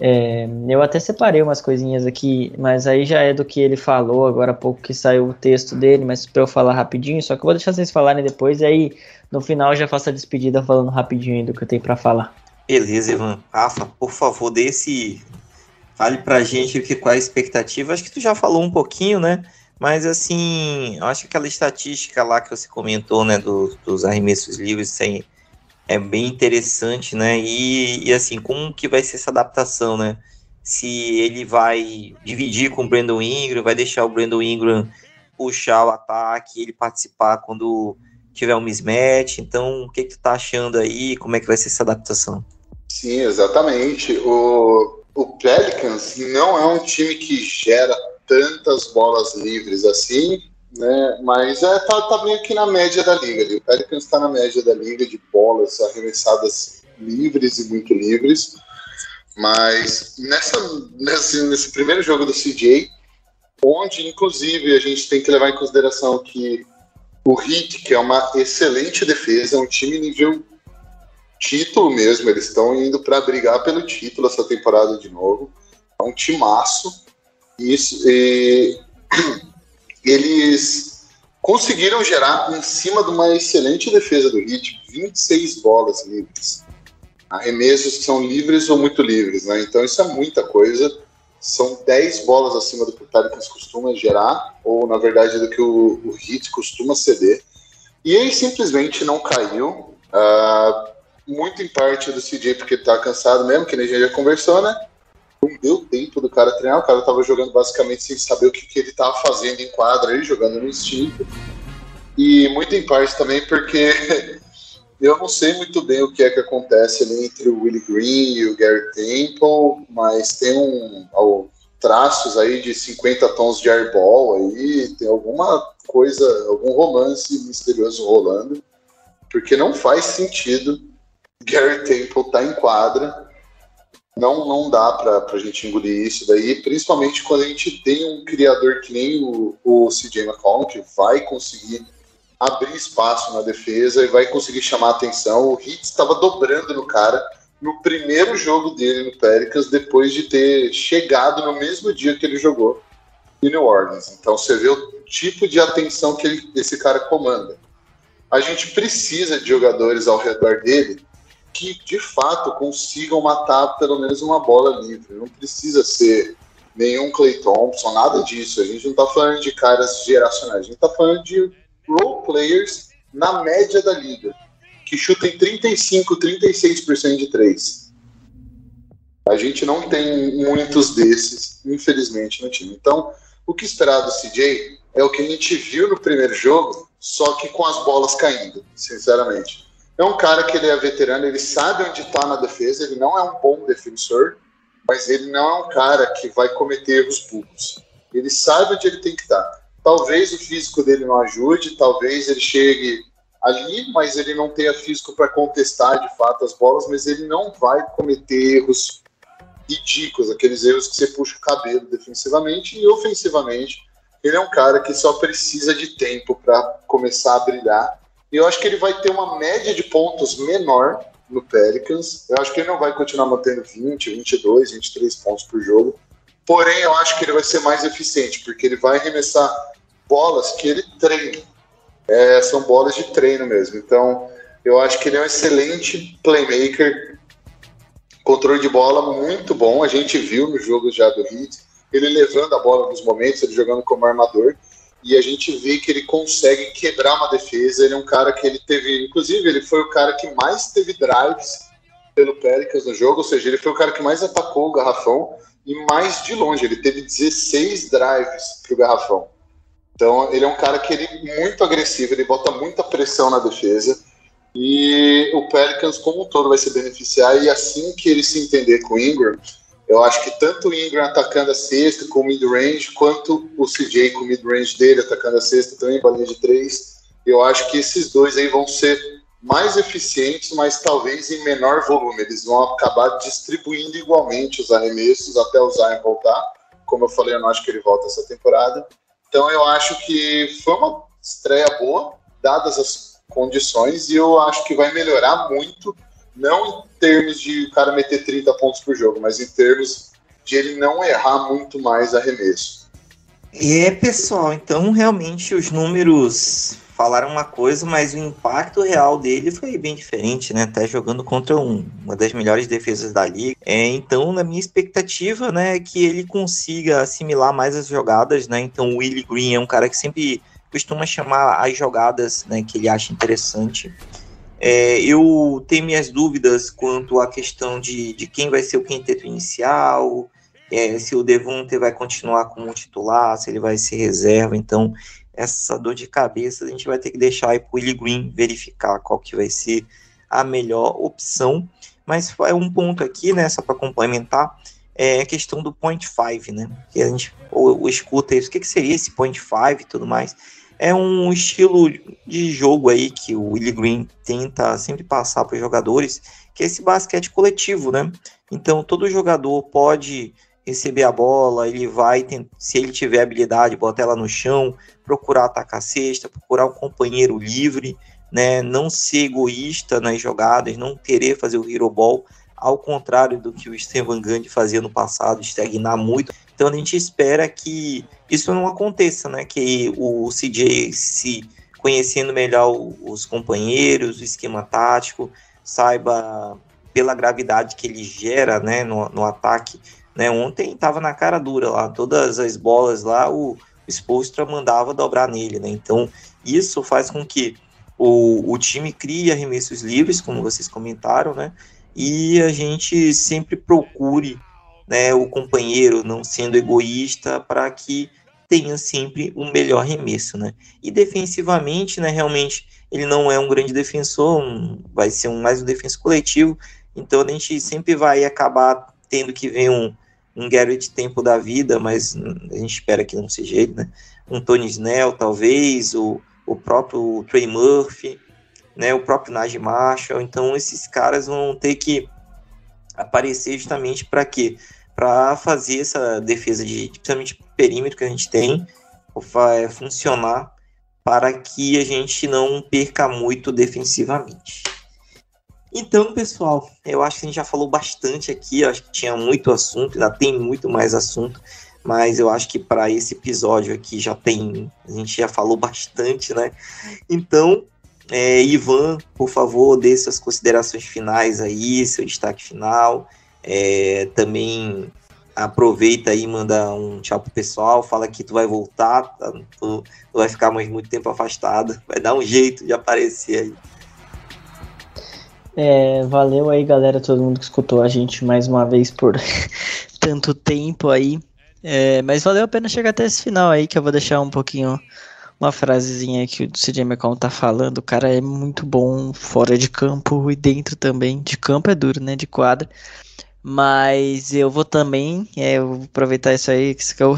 É, eu até separei umas coisinhas aqui, mas aí já é do que ele falou agora há pouco que saiu o texto dele, mas para eu falar rapidinho, só que eu vou deixar vocês falarem depois e aí no final já faço a despedida falando rapidinho do que eu tenho para falar. Beleza, Ivan. Rafa, por favor, dê esse. Fale pra gente o que, qual é a expectativa. Acho que tu já falou um pouquinho, né? Mas assim, eu acho que aquela estatística lá que você comentou, né, do, dos arremessos livres, sem é bem interessante, né? E, e, assim, como que vai ser essa adaptação, né? Se ele vai dividir com o Brandon Ingram, vai deixar o Brandon Ingram puxar o ataque, ele participar quando tiver um mismatch. Então, o que, que tu tá achando aí? Como é que vai ser essa adaptação? Sim, exatamente. O, o Pelicans não é um time que gera tantas bolas livres assim, né? Mas é, tá, tá meio que na média da liga. O Pelicans está na média da liga de bolas arremessadas livres e muito livres. Mas nessa, nesse, nesse primeiro jogo do CJ, onde inclusive a gente tem que levar em consideração que o Heat, que é uma excelente defesa, é um time nível título mesmo, eles estão indo para brigar pelo título essa temporada de novo. É um timaço. Isso, e, eles conseguiram gerar em cima de uma excelente defesa do Heat 26 bolas livres. Arremessos que são livres ou muito livres, né? Então isso é muita coisa. São 10 bolas acima do que o Pelicans costuma gerar, ou na verdade do que o, o Heat costuma ceder. E ele simplesmente não caiu. Uh, muito em parte do CJ porque tá cansado mesmo, que nem a gente já conversou, né? Não deu tempo do cara treinar, o cara tava jogando basicamente sem saber o que, que ele tava fazendo em quadra aí, jogando no instinto. E muito em parte também porque eu não sei muito bem o que é que acontece ali entre o Willie Green e o Gary Temple, mas tem um, um traços aí de 50 tons de airball aí, tem alguma coisa, algum romance misterioso rolando, porque não faz sentido Gary Temple estar tá em quadra não, não dá para a gente engolir isso daí, principalmente quando a gente tem um criador que nem o, o CJ McCollum, que vai conseguir abrir espaço na defesa e vai conseguir chamar atenção. O Heat estava dobrando no cara no primeiro jogo dele no Pelicans, depois de ter chegado no mesmo dia que ele jogou em New Orleans. Então você vê o tipo de atenção que ele, esse cara comanda. A gente precisa de jogadores ao redor dele que de fato consigam matar pelo menos uma bola livre. Não precisa ser nenhum Clay Thompson, nada disso. A gente não está falando de caras geracionais, a gente está falando de role players na média da liga, que chutem 35, 36% de três. A gente não tem muitos desses, infelizmente, no time. Então, o que esperar do CJ é o que a gente viu no primeiro jogo, só que com as bolas caindo, sinceramente. É um cara que ele é veterano, ele sabe onde está na defesa, ele não é um bom defensor, mas ele não é um cara que vai cometer erros burros. Ele sabe onde ele tem que estar. Tá. Talvez o físico dele não ajude, talvez ele chegue ali, mas ele não tenha físico para contestar de fato as bolas, mas ele não vai cometer erros ridículos, aqueles erros que você puxa o cabelo defensivamente e ofensivamente. Ele é um cara que só precisa de tempo para começar a brilhar e eu acho que ele vai ter uma média de pontos menor no Pelicans. Eu acho que ele não vai continuar mantendo 20, 22, 23 pontos por jogo. Porém, eu acho que ele vai ser mais eficiente, porque ele vai arremessar bolas que ele treina. É, são bolas de treino mesmo. Então, eu acho que ele é um excelente playmaker. Controle de bola muito bom. A gente viu no jogo já do Heat. Ele levando a bola nos momentos, ele jogando como armador e a gente vê que ele consegue quebrar uma defesa. Ele é um cara que ele teve, inclusive, ele foi o cara que mais teve drives pelo Pelicans no jogo, ou seja, ele foi o cara que mais atacou o garrafão e mais de longe. Ele teve 16 drives para o garrafão. Então, ele é um cara que ele é muito agressivo, ele bota muita pressão na defesa. E o Pelicans, como um todo, vai se beneficiar. E assim que ele se entender com o Ingram, eu acho que tanto o Ingram atacando a cesta com o mid-range, quanto o CJ com o mid-range dele atacando a cesta também, balinha de três. Eu acho que esses dois aí vão ser mais eficientes, mas talvez em menor volume. Eles vão acabar distribuindo igualmente os arremessos até o Zion voltar. Como eu falei, eu não acho que ele volta essa temporada. Então eu acho que foi uma estreia boa, dadas as condições, e eu acho que vai melhorar muito Não em termos de o cara meter 30 pontos por jogo, mas em termos de ele não errar muito mais arremesso. É, pessoal, então realmente os números falaram uma coisa, mas o impacto real dele foi bem diferente, né? Até jogando contra um, uma das melhores defesas da liga. É, então, na minha expectativa, né, é que ele consiga assimilar mais as jogadas, né? Então, o Willie Green é um cara que sempre costuma chamar as jogadas, né, que ele acha interessante. É, eu tenho minhas dúvidas quanto à questão de, de quem vai ser o quinteto inicial, é, se o Devonte vai continuar como titular, se ele vai ser reserva. Então, essa dor de cabeça, a gente vai ter que deixar aí para o Willie Green verificar qual que vai ser a melhor opção. Mas é um ponto aqui, né, só para complementar, é a questão do point 5, né? Que a gente ou, ou escuta isso, o que, que seria esse point 5 e tudo mais. É um estilo de jogo aí que o Willie Green tenta sempre passar para os jogadores, que é esse basquete coletivo, né? Então todo jogador pode receber a bola, ele vai, se ele tiver habilidade, botar ela no chão, procurar atacar a cesta, procurar um companheiro livre, né, não ser egoísta nas jogadas, não querer fazer o hero ball, ao contrário do que o Steven Gandhi fazia no passado, estagnar muito. Então a gente espera que isso não aconteça, né, que o CJ se conhecendo melhor os companheiros, o esquema tático, saiba pela gravidade que ele gera, né, no, no ataque, né, ontem estava na cara dura lá, todas as bolas lá, o Spolstra mandava dobrar nele, né? Então, isso faz com que o, o time crie arremessos livres, como vocês comentaram, né? E a gente sempre procure né, o companheiro, não sendo egoísta, para que tenha sempre um melhor arremesso, né? E defensivamente, né, realmente, ele não é um grande defensor, um, vai ser um, mais um defensor coletivo, então a gente sempre vai acabar tendo que ver um, um Garrett Tempo da vida, mas a gente espera que não seja ele, né? Um Tony Snell, talvez, o, o próprio Trey Murphy, né? O próprio Najee Marshall. Então, esses caras vão ter que aparecer justamente para quê? Para fazer essa defesa de, principalmente perímetro que a gente tem, funcionar para que a gente não perca muito defensivamente. Então, pessoal, eu acho que a gente já falou bastante aqui, eu acho que tinha muito assunto, ainda tem muito mais assunto, mas eu acho que para esse episódio aqui já tem, a gente já falou bastante, né? Então, é, Ivan, por favor, dê suas considerações finais aí, seu destaque final. É, também aproveita aí, manda um tchau pro pessoal, fala que tu vai voltar, tá? tu, tu vai ficar mais muito tempo afastado, vai dar um jeito de aparecer aí. É, valeu aí, galera, todo mundo que escutou a gente mais uma vez por tanto tempo aí. É, mas valeu a pena chegar até esse final aí, que eu vou deixar um pouquinho uma frasezinha que o CJ McCollum tá falando. O cara é muito bom fora de campo e dentro também. De campo é duro, né? De quadra. Mas eu vou também, é, eu vou aproveitar isso aí, que o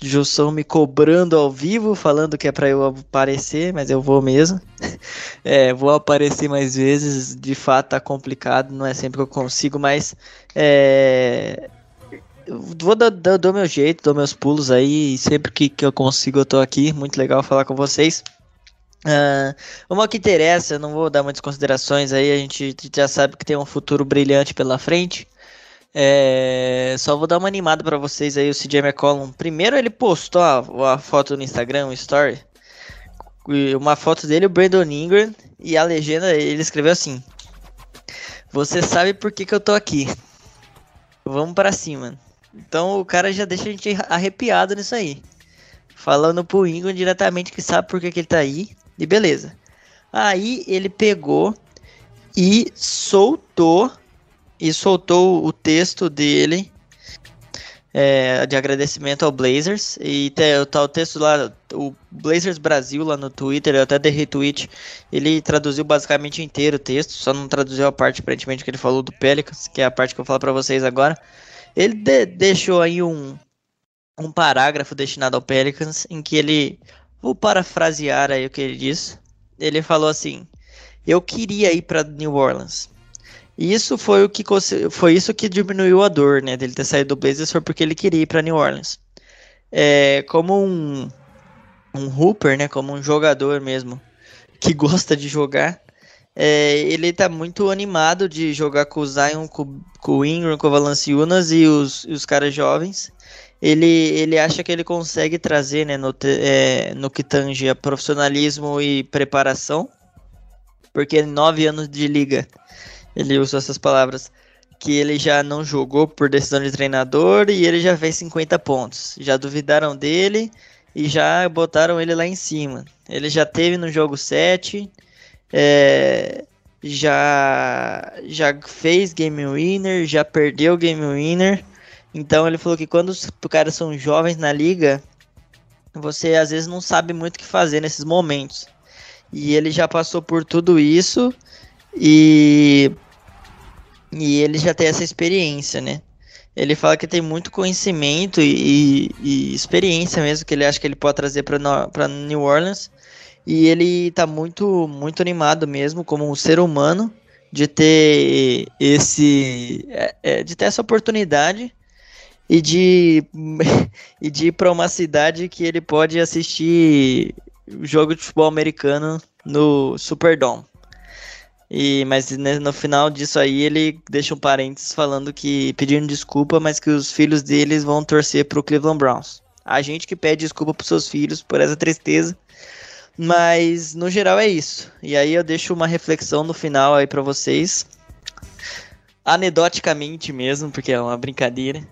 Jussão me cobrando ao vivo, falando que é para eu aparecer, mas eu vou mesmo. É, vou aparecer mais vezes, de fato tá complicado, não é sempre que eu consigo, mas é, vou dar, dou meu jeito, dou meus pulos aí, sempre que, que eu consigo eu tô aqui, muito legal falar com vocês. Uh, uma que interessa, não vou dar muitas considerações aí, a gente já sabe que tem um futuro brilhante pela frente. É, só vou dar uma animada para vocês aí, o CJ McCollum. Primeiro ele postou a, a foto no Instagram, um story. Uma foto dele, o Brandon Ingram, e a legenda ele escreveu assim: Você sabe por que, que eu tô aqui? Vamos para cima. Então o cara já deixa a gente arrepiado nisso aí. Falando pro Ingram diretamente que sabe por que, que ele tá aí. E beleza. Aí ele pegou e soltou e soltou o texto dele é, de agradecimento ao Blazers. E tá o texto lá, o Blazers Brasil lá no Twitter, eu até dei retweet. Ele traduziu basicamente inteiro o texto, só não traduziu a parte aparentemente que ele falou do Pelicans, que é a parte que eu vou falar para vocês agora. Ele de deixou aí um, um parágrafo destinado ao Pelicans em que ele, vou parafrasear aí o que ele disse. Ele falou assim: Eu queria ir para New Orleans e isso foi o que foi isso que diminuiu a dor, né, dele ter saído do Blazers foi porque ele queria ir para New Orleans. É, como um um hooper, né, como um jogador mesmo que gosta de jogar, é, ele tá muito animado de jogar com o Zion, com, com o Ingram, com o Valanciunas e os, os caras jovens. Ele, ele acha que ele consegue trazer, né, no, é, no que tange a profissionalismo e preparação, porque nove anos de liga, ele usou essas palavras, que ele já não jogou por decisão de treinador e ele já fez 50 pontos. Já duvidaram dele e já botaram ele lá em cima. Ele já teve no jogo 7, é, já, já fez game winner, já perdeu game winner. Então ele falou que quando os caras são jovens na liga, você às vezes não sabe muito o que fazer nesses momentos. E ele já passou por tudo isso e, e ele já tem essa experiência, né? Ele fala que tem muito conhecimento e, e, e experiência mesmo que ele acha que ele pode trazer para New Orleans. E ele tá muito, muito animado mesmo, como um ser humano, de ter esse. É, é, de ter essa oportunidade e de, e de ir para uma cidade que ele pode assistir jogo de futebol americano no Superdome. E, mas no final disso aí ele deixa um parênteses falando que pedindo desculpa, mas que os filhos deles vão torcer para o Cleveland Browns. A gente que pede desculpa para seus filhos por essa tristeza, mas no geral é isso. E aí eu deixo uma reflexão no final aí para vocês. Anedoticamente mesmo, porque é uma brincadeira.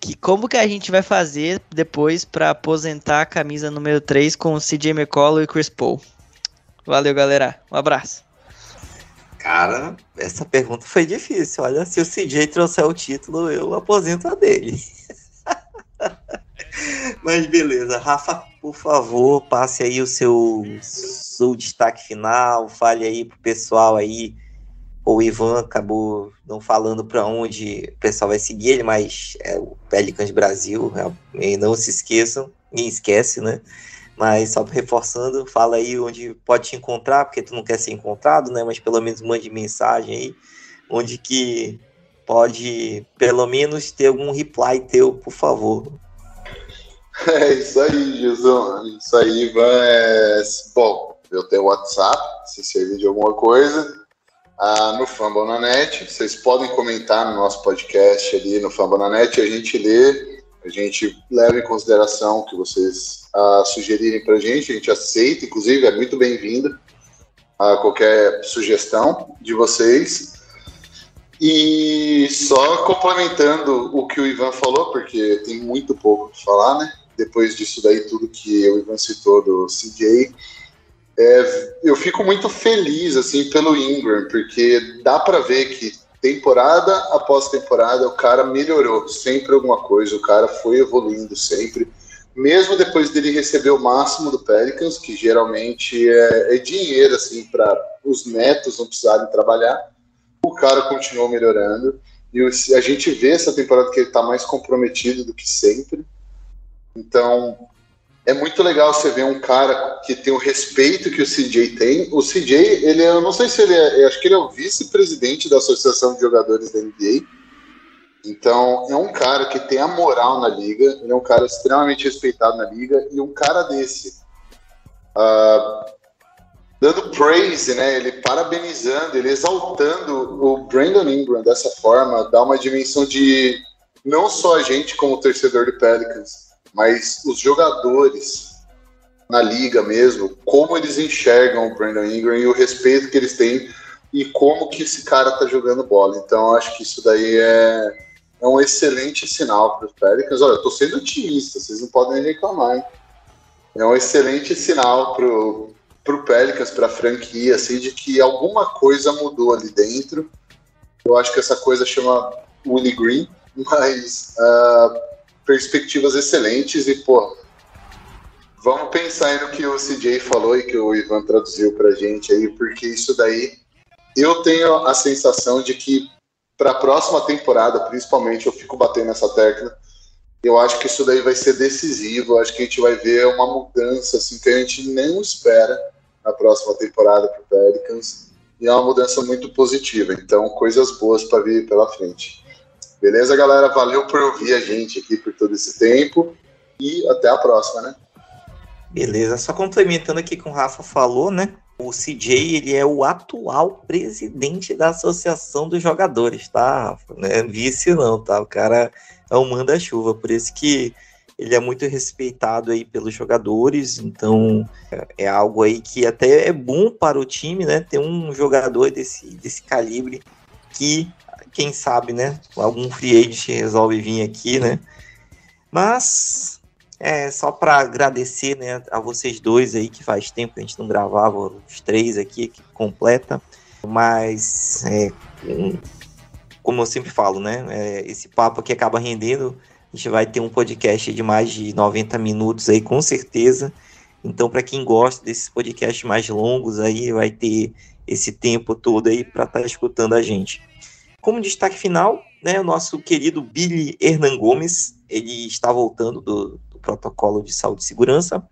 Que como que a gente vai fazer depois para aposentar a camisa número 3 com o CJ McCollum e Chris Paul? Valeu, galera. Um abraço. Cara, essa pergunta foi difícil. Olha, se o CJ trouxer o título, eu aposento a dele. Mas beleza, Rafa, por favor, passe aí o seu, seu destaque final, fale aí pro pessoal aí. O Ivan acabou não falando para onde o pessoal vai seguir ele, mas é o Pelicans Brasil, e não se esqueçam, nem esquece, né? Mas só reforçando, fala aí onde pode te encontrar, porque tu não quer ser encontrado, né? Mas pelo menos mande mensagem aí, onde que pode pelo menos ter algum reply teu, por favor. É isso aí, Gilson. Isso aí, Ivan. É... Bom, eu tenho WhatsApp, se servir de alguma coisa. Ah, no Fambonanet, vocês podem comentar no nosso podcast ali no Fambonanet, a gente lê, a gente leva em consideração o que vocês ah, sugerirem para a gente, a gente aceita, inclusive é muito bem-vinda a qualquer sugestão de vocês. E só complementando o que o Ivan falou, porque tem muito pouco para falar, né? Depois disso daí, tudo que o Ivan citou do CJ, é, eu fico muito feliz, assim, pelo Ingram, porque dá para ver que temporada após temporada o cara melhorou sempre alguma coisa, o cara foi evoluindo sempre, mesmo depois dele receber o máximo do Pelicans, que geralmente é, é dinheiro, assim, para os netos não precisarem trabalhar, o cara continuou melhorando. E a gente vê essa temporada que ele está mais comprometido do que sempre. Então, é muito legal você ver um cara que tem o respeito que o CJ tem. O CJ, ele é, eu não sei se ele é, acho que ele é o vice-presidente da Associação de Jogadores da NBA. Então, é um cara que tem a moral na liga, ele é um cara extremamente respeitado na liga, e um cara desse, uh, dando praise, né, ele parabenizando, ele exaltando o Brandon Ingram dessa forma, dá uma dimensão de não só a gente como torcedor do Pelicans, mas os jogadores na liga mesmo, como eles enxergam o Brandon Ingram e o respeito que eles têm e como que esse cara tá jogando bola. Então, acho que isso daí é, é um excelente sinal para os Pelicans. Olha, eu tô sendo otimista, vocês não podem reclamar, hein? É um excelente sinal pro, pro Pelicans, pra franquia, assim, de que alguma coisa mudou ali dentro. Eu acho que essa coisa chama Willie Green, mas uh, perspectivas excelentes e, pô, vamos pensar aí no que o CJ falou e que o Ivan traduziu pra gente aí, porque isso daí eu tenho a sensação de que para a próxima temporada, principalmente, eu fico batendo nessa tecla. Eu acho que isso daí vai ser decisivo. Acho que a gente vai ver uma mudança assim que a gente nem espera na próxima temporada para o Pelicans. E é uma mudança muito positiva. Então, coisas boas para vir pela frente. Beleza, galera? Valeu por ouvir a gente aqui por todo esse tempo e até a próxima, né? Beleza, só complementando aqui com o Rafa falou, né? O CJ, ele é o atual presidente da Associação dos Jogadores, tá? Não é vice não, tá? O cara é um manda-chuva, por isso que ele é muito respeitado aí pelos jogadores, então é algo aí que até é bom para o time, né? Ter um jogador desse, desse calibre que, quem sabe, né? Algum free agent resolve vir aqui, né? Mas é só para agradecer, né, a vocês dois aí que faz tempo que a gente não gravava, os três aqui que completa, mas é, como eu sempre falo, né, é, esse papo aqui acaba rendendo a gente vai ter um podcast de mais de 90 minutos aí, com certeza. Então, para quem gosta desses podcasts mais longos aí, vai ter esse tempo todo aí para estar tá escutando a gente. Como destaque final, né, o nosso querido Billy Hernan Gomes, ele está voltando do, do protocolo de saúde e segurança,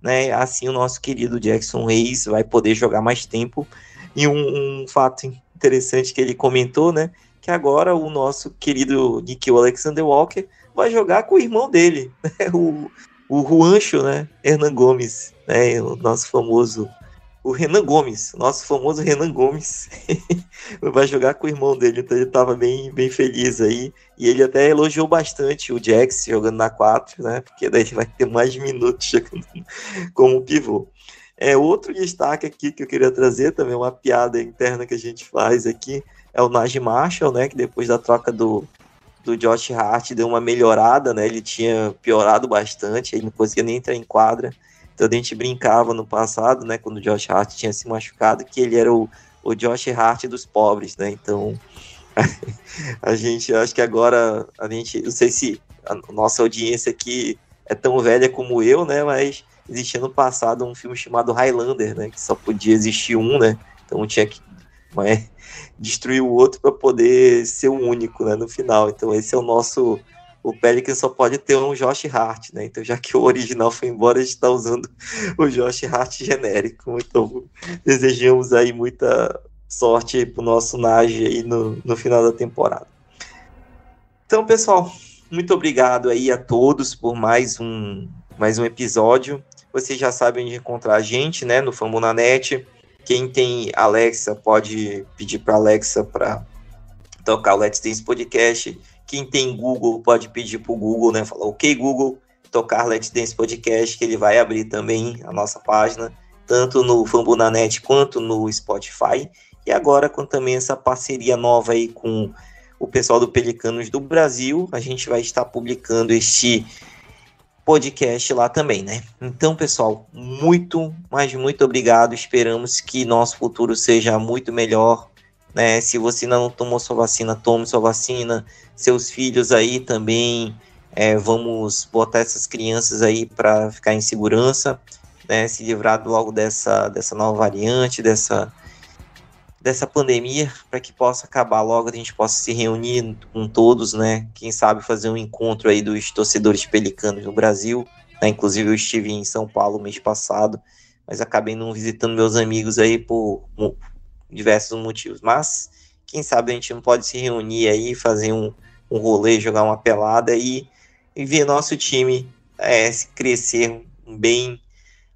né, assim o nosso querido Jackson Reis vai poder jogar mais tempo, e um, um fato interessante que ele comentou, né, que agora o nosso querido Nikhil Alexander Walker vai jogar com o irmão dele, né? o, o Juancho, né? Hernan Gomes, né? O nosso famoso. O Renan Gomes, nosso famoso Renan Gomes, vai jogar com o irmão dele, então ele estava bem, bem feliz aí. E ele até elogiou bastante o Jax jogando na 4, né? Porque daí vai ter mais minutos jogando como pivô. É, outro destaque aqui que eu queria trazer também, uma piada interna que a gente faz aqui, é o Najee Marshall, né? Que depois da troca do, do Josh Hart deu uma melhorada, né? Ele tinha piorado bastante, ele não conseguia nem entrar em quadra. Então a gente brincava no passado, né? Quando o Josh Hart tinha se machucado, que ele era o, o Josh Hart dos pobres, né? Então a gente acho que agora a gente, não sei se a nossa audiência aqui é tão velha como eu, né? Mas existia no passado um filme chamado Highlander, né? Que só podia existir um, né? Então tinha que mas destruir o outro para poder ser o único, né, no final. Então esse é o nosso o Pelican só pode ter um Josh Hart, né? Então já que o original foi embora, a gente está usando o Josh Hart genérico. Então desejamos aí muita sorte para o nosso Nage aí no, no final da temporada. Então, pessoal, muito obrigado aí a todos por mais um mais um episódio. Vocês já sabem onde encontrar a gente, né? No Fambonanet quem tem Alexa pode pedir para Alexa para tocar o Let's Dance Podcast. Quem tem Google pode pedir para o Google, né? Falar, ok, Google, tocar Let's Dance Podcast, que ele vai abrir também a nossa página, tanto no Fambunanet quanto no Spotify. E agora com também essa parceria nova aí com o pessoal do Pelicanos do Brasil, a gente vai estar publicando este podcast lá também, né? Então, pessoal, muito, mas muito obrigado. Esperamos que nosso futuro seja muito melhor. Né? Se você ainda não tomou sua vacina, tome sua vacina. Seus filhos aí também. É, vamos botar essas crianças aí para ficar em segurança, né? Se livrar logo dessa, dessa nova variante, dessa dessa pandemia para que possa acabar logo, a gente possa se reunir com todos, né? Quem sabe fazer um encontro aí dos torcedores pelicanos no Brasil. Né? Inclusive eu estive em São Paulo mês passado, mas acabei não visitando meus amigos aí por diversos motivos. Mas quem sabe a gente não pode se reunir aí, fazer um, um rolê, jogar uma pelada e, e ver nosso time é, crescer bem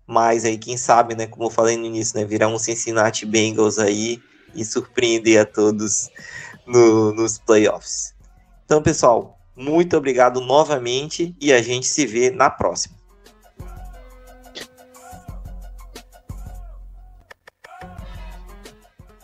mais aí, quem sabe, né? Como eu falei no início, né? Virar um Cincinnati Bengals aí e surpreender a todos no, nos playoffs. Então, pessoal, muito obrigado novamente e a gente se vê na próxima.